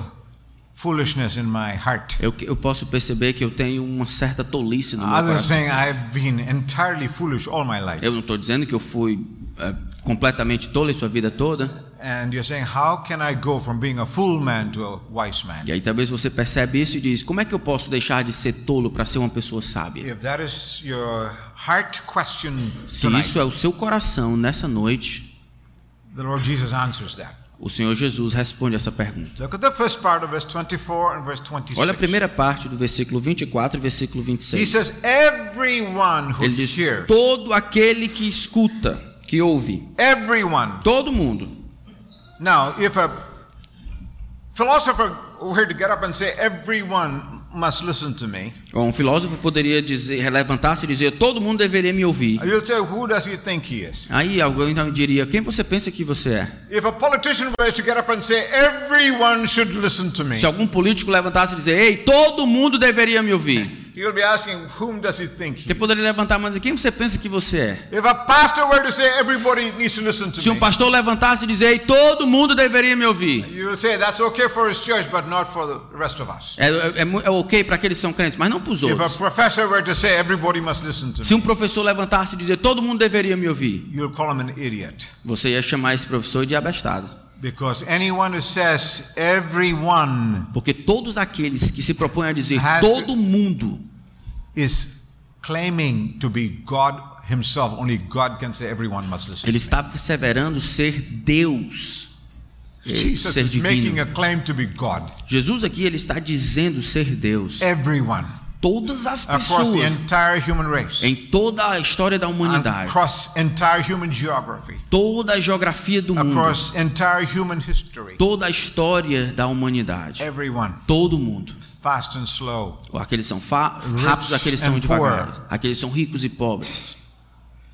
foolishness in my heart. eu, eu posso perceber que eu tenho uma certa tolice no meu coração. saying I've been entirely foolish all my life. Eu não estou dizendo que eu fui é, completamente tolo em sua vida toda. And you're saying, How can I go from being a fool man to a wise man? E aí talvez você percebe isso e diz: como é que eu posso deixar de ser tolo para ser uma pessoa sábia? If that is your heart question Se tonight, isso é o seu coração nessa noite, the Lord Jesus answers that. o Senhor Jesus responde essa pergunta. Look at the first part of verse 24 and verse 26. Olha a primeira parte do versículo 24 e versículo He 26. says, Everyone who Ele diz: hears, todo aquele que escuta, que ouve, everyone. todo mundo. Now, if a philosopher were to get up and say, Everyone must listen to me, Um filósofo poderia dizer, levantar-se e dizer: todo mundo deveria me ouvir. you'll say, Who does he think he is? Aí alguém então diria: quem você pensa que você é? If a politician were to get up and say, Everyone should listen to me, Se algum político levantasse e dizer: ei, todo mundo deveria me ouvir. Be asking, Whom does he think he Você poderia levantar a mão e dizer: quem você pensa que você é? If a pastor were to say, Everybody needs to listen to Se um pastor levantasse e dizer: todo mundo deveria me ouvir. you will say, That's okay for his church, but not for the rest of us. É, ok para aqueles que são crentes, mas não para os If a outros. professor were to say, Everybody must listen to Se um professor levantasse e dizer: todo mundo deveria me ouvir, you'll call him an idiot. você ia chamar esse professor de abestado. Because anyone who says, Everyone Porque todos aqueles que se propõem a dizer todo mundo is claiming to be God himself. Only God can say everyone must listen. Ele está perseverando ser Deus, eh, Jesus ser is making divino. a claim to be God. Jesus aqui ele está dizendo ser Deus. Everyone Todas as pessoas race, em toda a história da humanidade, toda a geografia do mundo, history. toda a história da humanidade, Everyone, todo mundo. fast and slow, Aqueles são rápidos, aqueles são and devagares. Aqueles são ricos e pobres.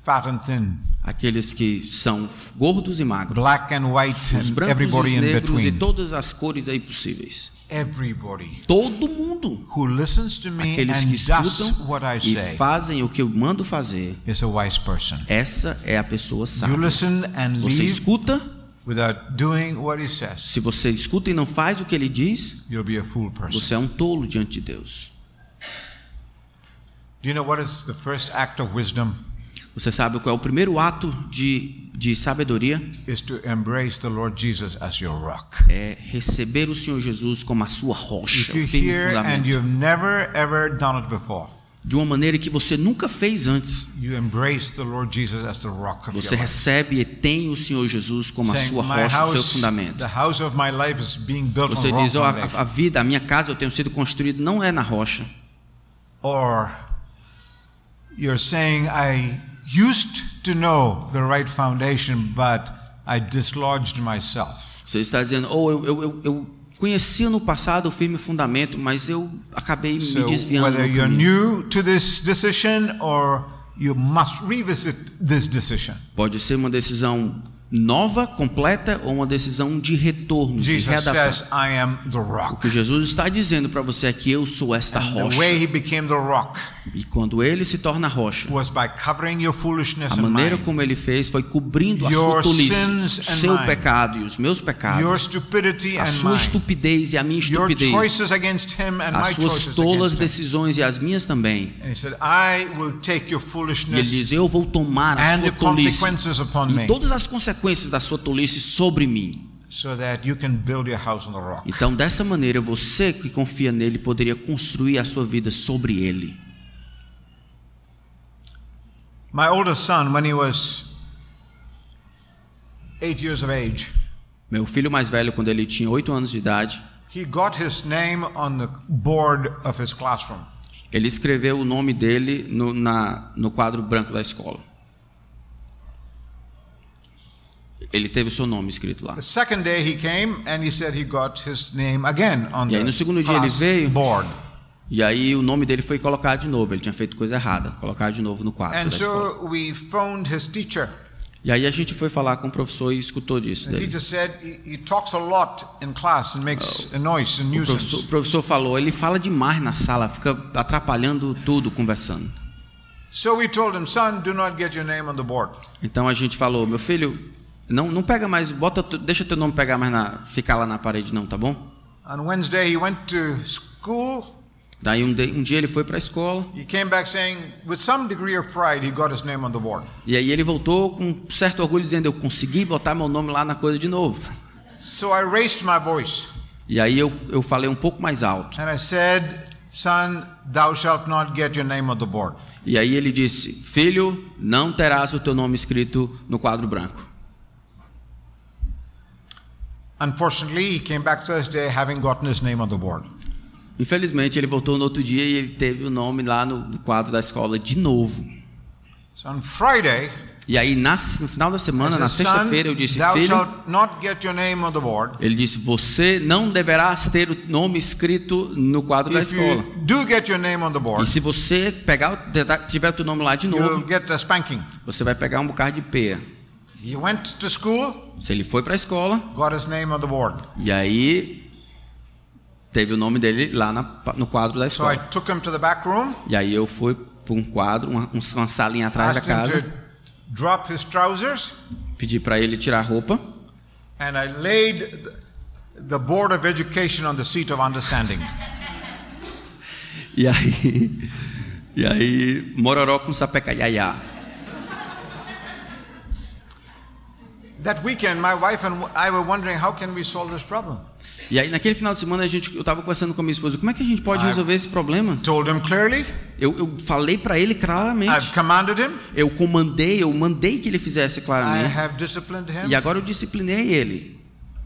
fat and thin, Aqueles que são gordos e magros. black and white, Os and brancos e everybody os in negros e between. todas as cores aí possíveis. Everybody Todo mundo. who listens to me Aqueles que escutam what I e fazem o que eu mando fazer. is a wise person. Essa é a pessoa You sábia. listen and Você escuta, without doing what he says, se você escuta e não faz o que ele diz, you'll be a fool person. você é um tolo diante de Deus. Do you know what is the first act of wisdom? Você sabe qual é o primeiro ato de, de sabedoria? Is to embrace the Lord Jesus as your rock. É receber o Senhor Jesus como a sua rocha, o you firme fundamento. never ever done it before, De uma maneira que você nunca fez antes. you embrace the Lord Jesus as the rock of Você recebe e tem o Senhor Jesus como a Saying, sua my rocha, o seu fundamento. the house of my life is being built Você diz, foundation. a, a vida, a minha casa eu tenho sido construído não é na rocha. Or you're saying, I used to know the right foundation, but I dislodged myself. Você está dizendo, ou eu, eu, eu, eu conhecia no passado o firme fundamento, mas eu acabei me So desviando whether you're new to this decision or you must revisit this decision. Pode ser uma decisão nova, completa, ou uma decisão de retorno, de Jesus readaptar. says, I am the O rock. que Jesus está dizendo para você é que eu sou esta And the rocha. E quando ele se torna rocha, a maneira como ele fez foi cobrindo a sua tolice, seu pecado e os meus pecados, a sua estupidez e a minha estupidez, as suas tolas decisões e as minhas também. E ele diz: Eu vou tomar a sua tolice e me todas as consequências da sua tolice sobre mim. Então, dessa maneira, você que confia nele poderia construir a sua vida sobre ele. My oldest son, when he was eight years of age, Meu filho mais velho, quando ele tinha oito anos de idade, he got his name on the board of his classroom. ele escreveu o nome dele no, na, no quadro branco da escola. Ele teve o seu nome escrito lá. The second day he came and he said he got his name again on E aí, no segundo dia, ele veio. board. E aí o nome dele foi colocado de novo. Ele tinha feito coisa errada. Colocar de novo no quadro And da escola. so we phoned his teacher. E aí a gente foi falar com o professor e escutou disso dele. O professor, o nuisance. professor falou, ele fala demais na sala, fica atrapalhando tudo conversando. So we told him, son, do not get your name on the board. Então a gente falou, meu filho, não, não pega mais, bota, deixa teu nome pegar mais na, ficar lá na parede não, tá bom? On Wednesday he went to school Daí um, um dia ele foi para a escola He came back saying, with some degree of pride, he got his name on the board. e aí ele voltou com um certo orgulho dizendo eu consegui botar meu nome lá na coisa de novo. So I raised my voice E aí eu, eu falei um pouco mais alto. and I said, Son, thou shalt not get your name on the board. E aí ele disse: Filho, não terás o teu nome escrito no quadro branco. Unfortunately, he came back Thursday having gotten his name on the board. Infelizmente ele voltou no outro dia e ele teve o nome lá no, quadro da escola de novo. So on Friday, E aí na- no final da semana, na sexta-feira, eu disse: Filho, board. ele disse: Você não deverás ter o nome escrito no quadro da escola. the E board, se você pegar, tiver o teu nome lá de novo, você vai pegar um bocado de peia. He went to school, Se ele foi para a escola, got his name on the board. e aí teve o nome dele lá na- no quadro da So I escola. took him to the back room, E aí eu fui para um quadro, uma, um- uma salinha atrás da casa, to drop his trousers, pedi para ele tirar a roupa and I laid th- the Board of Education on the seat of understanding. e aí e aí mororó com sapeca iaiá. That weekend, my wife and I were wondering how can we solve this problem. E aí naquele final de semana a gente, eu estava conversando com a minha esposa, como é que a gente pode resolver esse problema? Eu, eu falei para ele claramente, eu comandei, eu mandei que ele fizesse claramente. have disciplined him. E agora eu disciplinei ele.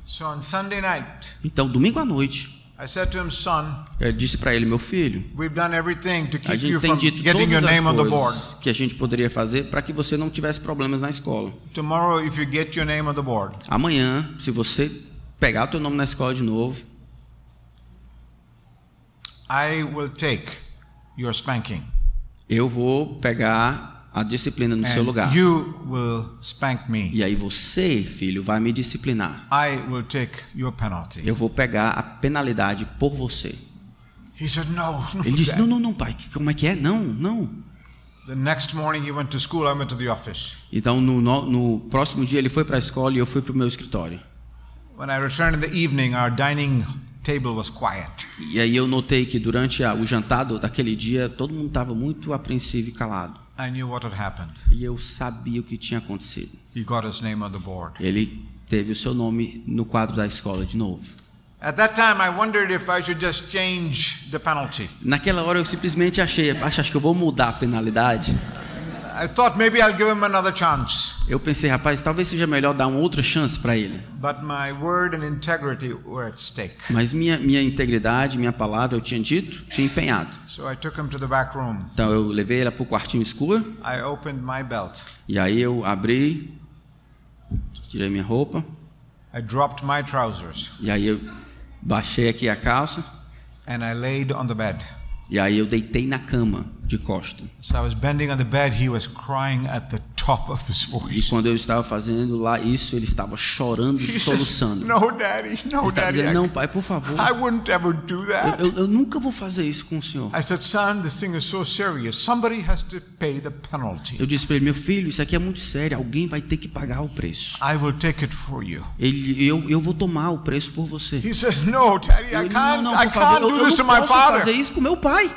So on Sunday night, Então, domingo à noite, I said to him, Son, eu disse para ele, meu filho, we've done everything to a gente tem dito todas as coisas que a gente poderia fazer para que você não tivesse problemas na escola. Amanhã, se você pegar o teu nome na escola de novo, I will take your spanking. eu vou pegar a disciplina no seu And lugar. you will spank me. E aí você, filho, vai me disciplinar. I will take your penalty. Eu vou pegar a penalidade por você. He said, No, no. Ele disse: Dad." Não, não, não, pai. Como é que é? Não, não. The next morning, he went to school. I went to the office. Então, no, no- no próximo dia, ele foi para a escola e eu fui para o meu escritório. When I returned in the evening, our dining table was quiet. E aí eu notei que durante a- o jantar daquele dia, todo mundo estava muito apreensivo e calado. I knew what had happened. E eu sabia o que tinha acontecido. He got his name on the board. Ele teve o seu nome no quadro da escola de novo. At that time, I wondered if I should just change the penalty. Naquela hora eu simplesmente achei, acho, acho que eu vou mudar a penalidade. I thought maybe I'll give him another chance. Eu pensei, rapaz, talvez seja melhor dar uma outra chance para ele. But my word and integrity were at stake. Mas minha, minha integridade, minha palavra, eu tinha dito, tinha empenhado. So I took him to the back room. Então eu levei ela para o quartinho escuro. I opened my belt. E aí eu abri, tirei minha roupa. I dropped my trousers. E aí eu baixei aqui a calça. And I laid on the bed. E aí eu deitei na cama, de costa. So I was bending on the bed. He was crying at the top of his E quando eu estava fazendo lá isso, ele estava chorando e He soluçando. No, Daddy. Ele No, estava Daddy. dizendo, não, pai, por favor. I wouldn't ever do that. Eu, eu- eu nunca vou fazer isso com o senhor. I said, Son, this thing is so serious. Somebody has to pay the penalty. Eu disse para ele, meu filho, isso aqui é muito sério. Alguém vai ter que pagar o preço. Ele, eu, eu vou tomar o preço por você. He said, No, Daddy, Eu, I não, can't. não, I por favor, can't eu, do eu this to não posso fazer isso com meu pai.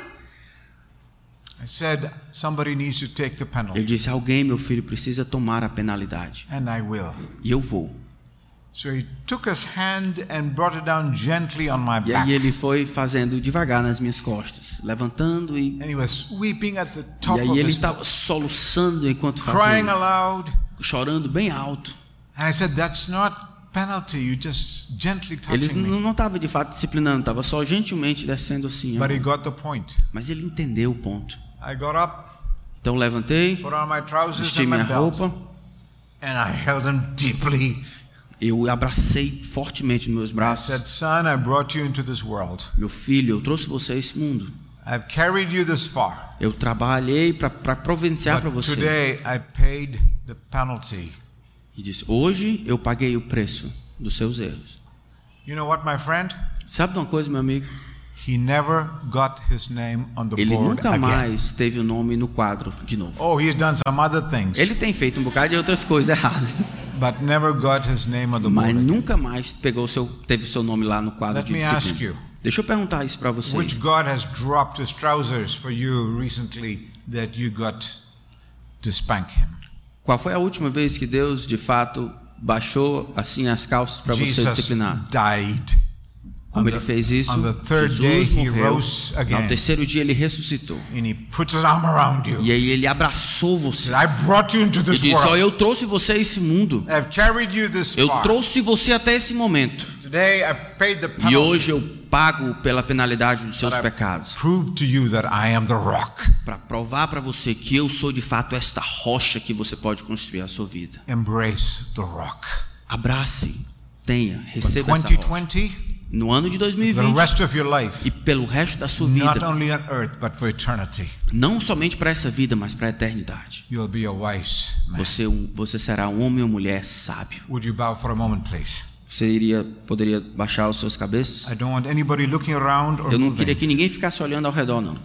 Said, Somebody needs to take the Ele penalty. disse, alguém, meu filho, precisa tomar a penalidade. And I will. E eu vou. So he took his hand and brought it down gently on my E aí ele foi fazendo devagar nas minhas costas, levantando e, And he was weeping at the e top aí of ele estava soluçando enquanto crying fazia, aloud. chorando bem alto. And I said, That's not penalty. You just gently Ele touching me. não estava de fato disciplinando, estava só gentilmente descendo assim. But he got the point. Mas ele entendeu o ponto. I got up, Então levantei, put on my trousers vesti minha roupa, and I held him deeply. eu abracei fortemente meus I braços. said, Son, I brought you into this world. Meu filho, eu trouxe você a esse mundo. I've carried you this far. Eu trabalhei para providenciar para você. today I paid the penalty. E disse: Hoje eu paguei o preço dos seus erros. You know what, my friend? Sabe de uma coisa, meu amigo? He never got his name on the Ele board nunca mais teve o nome no quadro de novo. Oh, he's done some other things, Ele tem feito um bocado de outras coisas erradas, but never got his name on the mas board. again. nunca mais pegou seu, teve seu nome lá no quadro Let de disciplina. Deixa eu perguntar isso para vocês. Which God has dropped his trousers for you recently that you got to spank him? Qual foi a última vez que Deus, de fato, baixou assim as calças para você Jesus disciplinar? died. Como ele fez isso, Jesus morreu. No terceiro dia ele ressuscitou. E aí ele abraçou você. E disse: world. eu trouxe você a esse mundo. Eu trouxe você até esse momento. E hoje eu pago pela penalidade dos seus pecados. Para provar para você que eu sou de fato esta rocha que você pode construir a sua vida. Abrace, tenha, receba essa rocha. 2020, No ano de the 2020 rest of your life, e pelo resto da sua not vida. only on earth but for eternity, Não somente para essa vida, mas para a eternidade. Você, um- você será um homem ou mulher sábio. Would you bow for a moment, please? Você iria, poderia baixar os seus cabeças? I don't want anybody looking around or Eu não queria que ninguém ficasse olhando ao redor, não.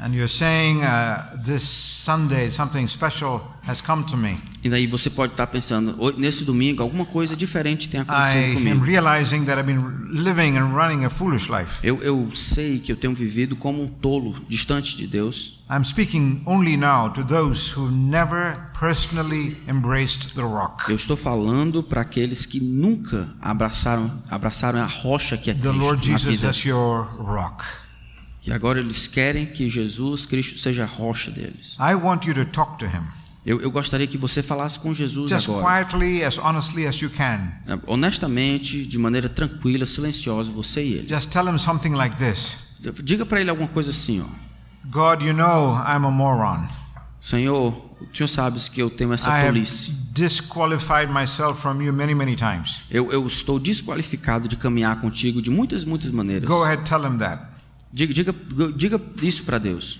And you're saying, uh, this Sunday something special has come to me. E daí você pode estar pensando, "Oi, nesse domingo alguma coisa diferente tem acontecido comigo. realizing that I've been living and running a foolish life. Eu, eu sei que eu tenho vivido como um tolo, distante de Deus. I'm speaking only now to those who never personally embraced the rock. Eu estou falando para aqueles que nunca abraçaram, abraçaram a rocha que é The Cristo Lord na Jesus vida. as your rock. E agora eles querem que Jesus Cristo seja a rocha deles. I want you to talk to him. Eu, eu gostaria que você falasse com Jesus Just agora. quietly, as honestly as you can. Honestamente, de maneira tranquila, silenciosa, você e ele. Just tell him something like this Diga para ele alguma coisa assim, ó. God, you know I'm a moron. Senhor, o Senhor sabe que eu tenho essa I have tolice. disqualified myself from you many, many times. Eu, eu estou desqualificado de caminhar contigo de muitas, muitas maneiras. Go ahead, tell him that. Diga, diga, diga isso para Deus.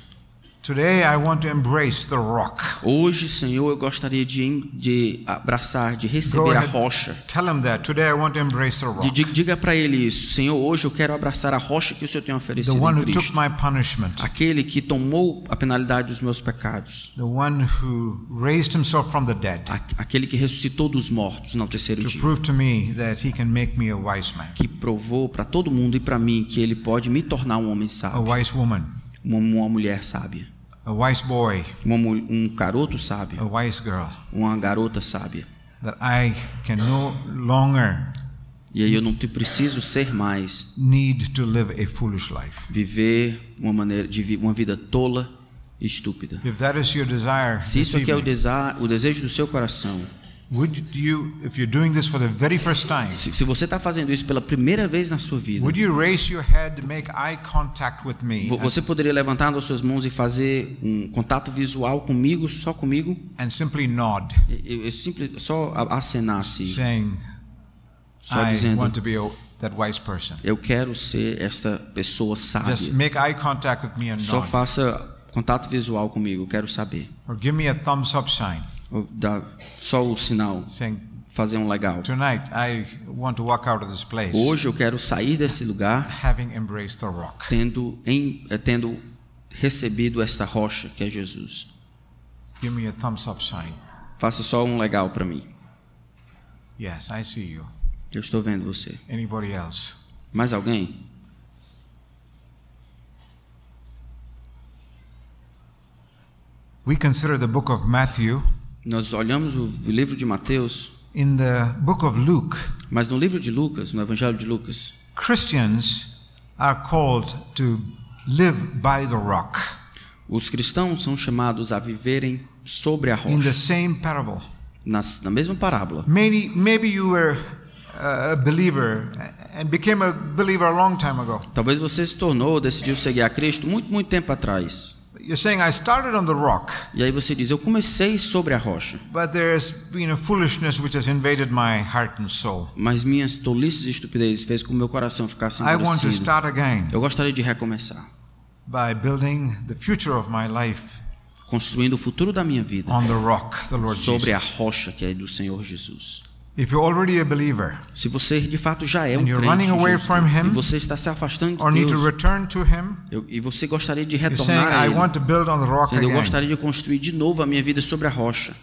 Hoje, Senhor, eu gostaria de, de abraçar, de receber a rocha. tell him that. Today I want to embrace the De- Diga para ele isso. Senhor, hoje eu quero abraçar a rocha que o Senhor tem The oferecido one em who took Cristo. my punishment. Aquele que tomou a penalidade dos meus pecados. The one who raised himself from the dead. A- Aquele que ressuscitou dos mortos no terceiro To dia. prove to me that he can make me a wise man. Que provou para todo mundo e para mim que ele pode me tornar um homem A sábio. Uma, uma mulher sábia. A wise boy. Uma um garoto sábio. A wise girl. Uma garota sábia. That I can no longer E aí eu não te preciso ser mais need to live a foolish life. viver uma maneira de uma vida tola e estúpida. If that is your desire, Se isso aqui é o, o desejo do seu coração, you, if you're doing this for the very first time, se, se você está fazendo isso pela primeira vez na sua vida, would you raise your head, make eye contact with me, vo- você poderia levantar as suas mãos e fazer um contato visual comigo, só comigo? and simply nod, Eu, eu simples, só a- acenar assim, saying, só I dizendo, want to be a, that wise person. eu quero ser essa pessoa Just sábia. make eye contact with me and Só nod. faça contato visual comigo, quero saber. Or give me a thumbs up sign Dá só o sinal, fazer um legal. Tonight I want to walk out of this place Hoje eu quero sair desse lugar having embraced the rock. tendo, em, eh, tendo recebido essa rocha que é Jesus. Give me a thumbs up sign. Faça só um legal para mim. Yes, I see you. Eu estou vendo você. Anybody else? Mais alguém? We consider the book of Matthew. Nós olhamos o livro de Mateus, In the book of Luke, mas no livro de Lucas, no Evangelho de Lucas, Christians are called to live by the rock. os cristãos são chamados a viverem sobre a In the rocha. same parable. Na, na mesma parábola. Maybe, maybe you were a believer and became a believer a long time ago. Talvez você se tornou, decidiu seguir a Cristo muito, muito tempo atrás. You're saying, I started on the rock, E aí você diz: Eu comecei sobre a rocha, but there's been a foolishness which has invaded my heart and soul. mas minhas tolices e estupidezes fez com que meu coração ficasse I want to start again Eu gostaria de recomeçar, by building the future of my life construindo o futuro da minha vida on the rock, the Lord sobre a Jesus. rocha que é do Senhor Jesus. If you're already a believer Se você de fato já é um crente running em away Jesus, from Him, e você está se afastando de Deus, return to Him, eu- e você gostaria de saying, retornar a Ele, the eu gostaria de construir de novo a minha vida sobre a rocha.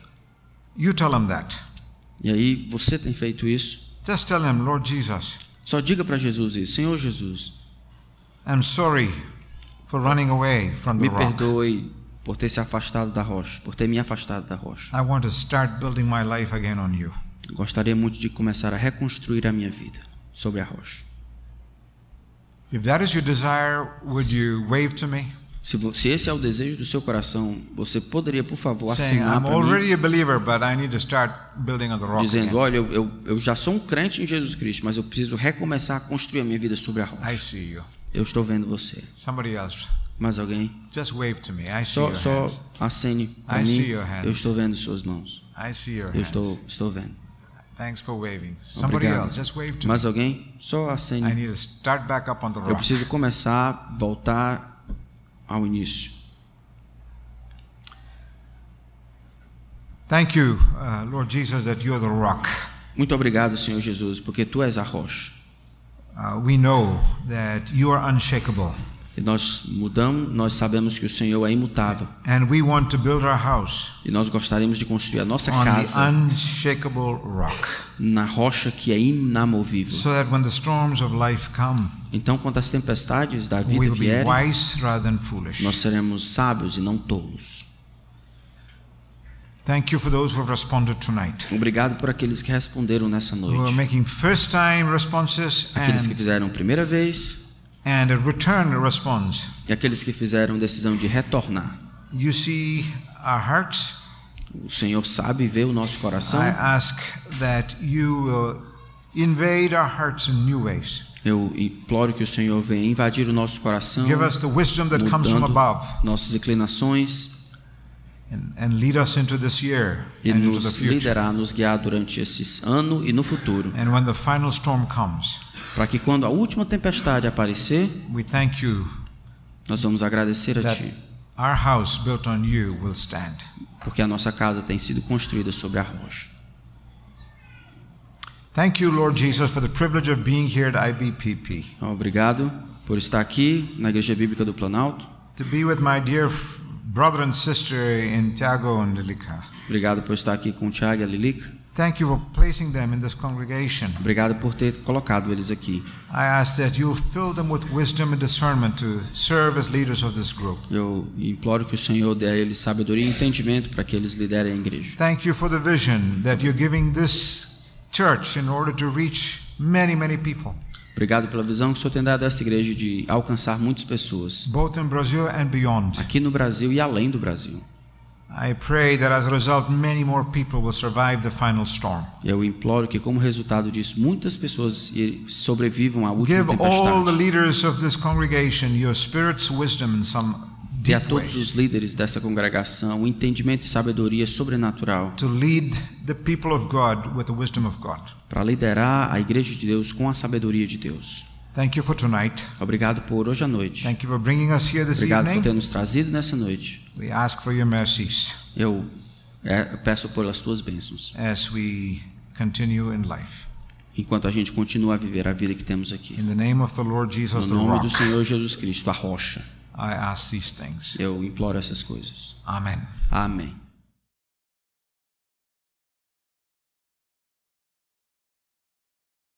You tell Him that. E aí você tem feito isso? Just tell Him, Lord Jesus, Só diga para Jesus isso, Senhor Jesus, I'm sorry for running away from the Me rock. perdoe por ter se afastado da rocha, por ter me afastado da rocha. I want to start building my life again on you. Gostaria muito de começar a reconstruir a minha vida sobre a rocha. If that is your desire, would you wave to me? Se, se esse é o desejo do seu coração, você poderia, por favor, assinar para mim, dizendo: again." Olha, eu, eu, eu já sou um crente em Jesus Cristo, mas eu preciso recomeçar a construir a minha vida sobre a rocha. Eu estou vendo você. Mais alguém? just wave to me. I see Só, your só hands. acene para mim. Eu estou vendo suas mãos. I see your Eu hands. estou, estou vendo. Thanks for waving. Somebody Obrigado. else, just wave to me. Mais alguém? Só I acene. need to start back up on the Eu rock. preciso começar a voltar ao início. Thank you, uh, Lord Jesus, that you're the rock. Muito obrigado, Senhor Jesus, porque tu és a rocha. Uh, we know that you are unshakable, E nós mudamos, nós sabemos que o Senhor é imutável. and we want to build our house E nós gostaríamos de construir a nossa casa na rocha que é inamovível. Então, quando as tempestades da vida vierem, wise rather than foolish. nós seremos sábios e não tolos. Thank you for those who have responded tonight, Obrigado por aqueles que responderam nessa noite. Aqueles que fizeram primeira vez and a return response. e aqueles que fizeram decisão de retornar. You see our hearts. O Senhor sabe ver o nosso coração. I ask that you will invade our hearts in new ways. Eu imploro que o Senhor venha invadir o nosso coração, Give us the wisdom that comes from above nossas inclinações e nos liderar, nos guiar durante esse ano e no futuro, And when the final storm comes, para que quando a última tempestade aparecer, we thank you nós vamos agradecer a Ti, our house built on you will stand. porque a nossa casa tem sido construída sobre a rocha. Thank you, Lord Jesus, for the privilege of being here at IBPP, Obrigado por estar aqui na Igreja Bíblica do Planalto. to be with my dear brother and sister in Tiago and Lilica. Obrigado por estar aqui com Tiago e Lilica. Thank you for placing them in this congregation. Obrigado por ter colocado eles aqui. I ask that you'll fill them with wisdom and discernment to serve as leaders of this group. Eu imploro que o Senhor dê a eles sabedoria e entendimento para que eles liderem a igreja. Thank you for the vision that you're giving this church in order to reach many, many people, Obrigado pela visão que o Senhor tem dado a essa igreja de alcançar muitas pessoas, both in Brazil and beyond. aqui no Brasil e além do Brasil. I pray that as a result, many more people will survive the final storm. Eu imploro que, como resultado disso, muitas pessoas sobrevivam à última Give all the tempestade. leaders of this congregation your spirit's wisdom in some Dê a todos os líderes dessa congregação o entendimento e sabedoria sobrenatural the the para liderar a igreja de Deus com a sabedoria de Deus. Thank you for tonight. Obrigado por hoje à noite. Thank you for bringing us here this Obrigado por ter evening. nos trazido nessa noite. We ask for your mercies Eu é, peço pelas tuas bênçãos, as we continue in life. enquanto a gente continua a viver a vida que temos aqui. In the name of the Lord Jesus, No the nome rock, do Senhor Jesus Cristo, a rocha, I ask these things. eu imploro essas coisas. Amen. Amém.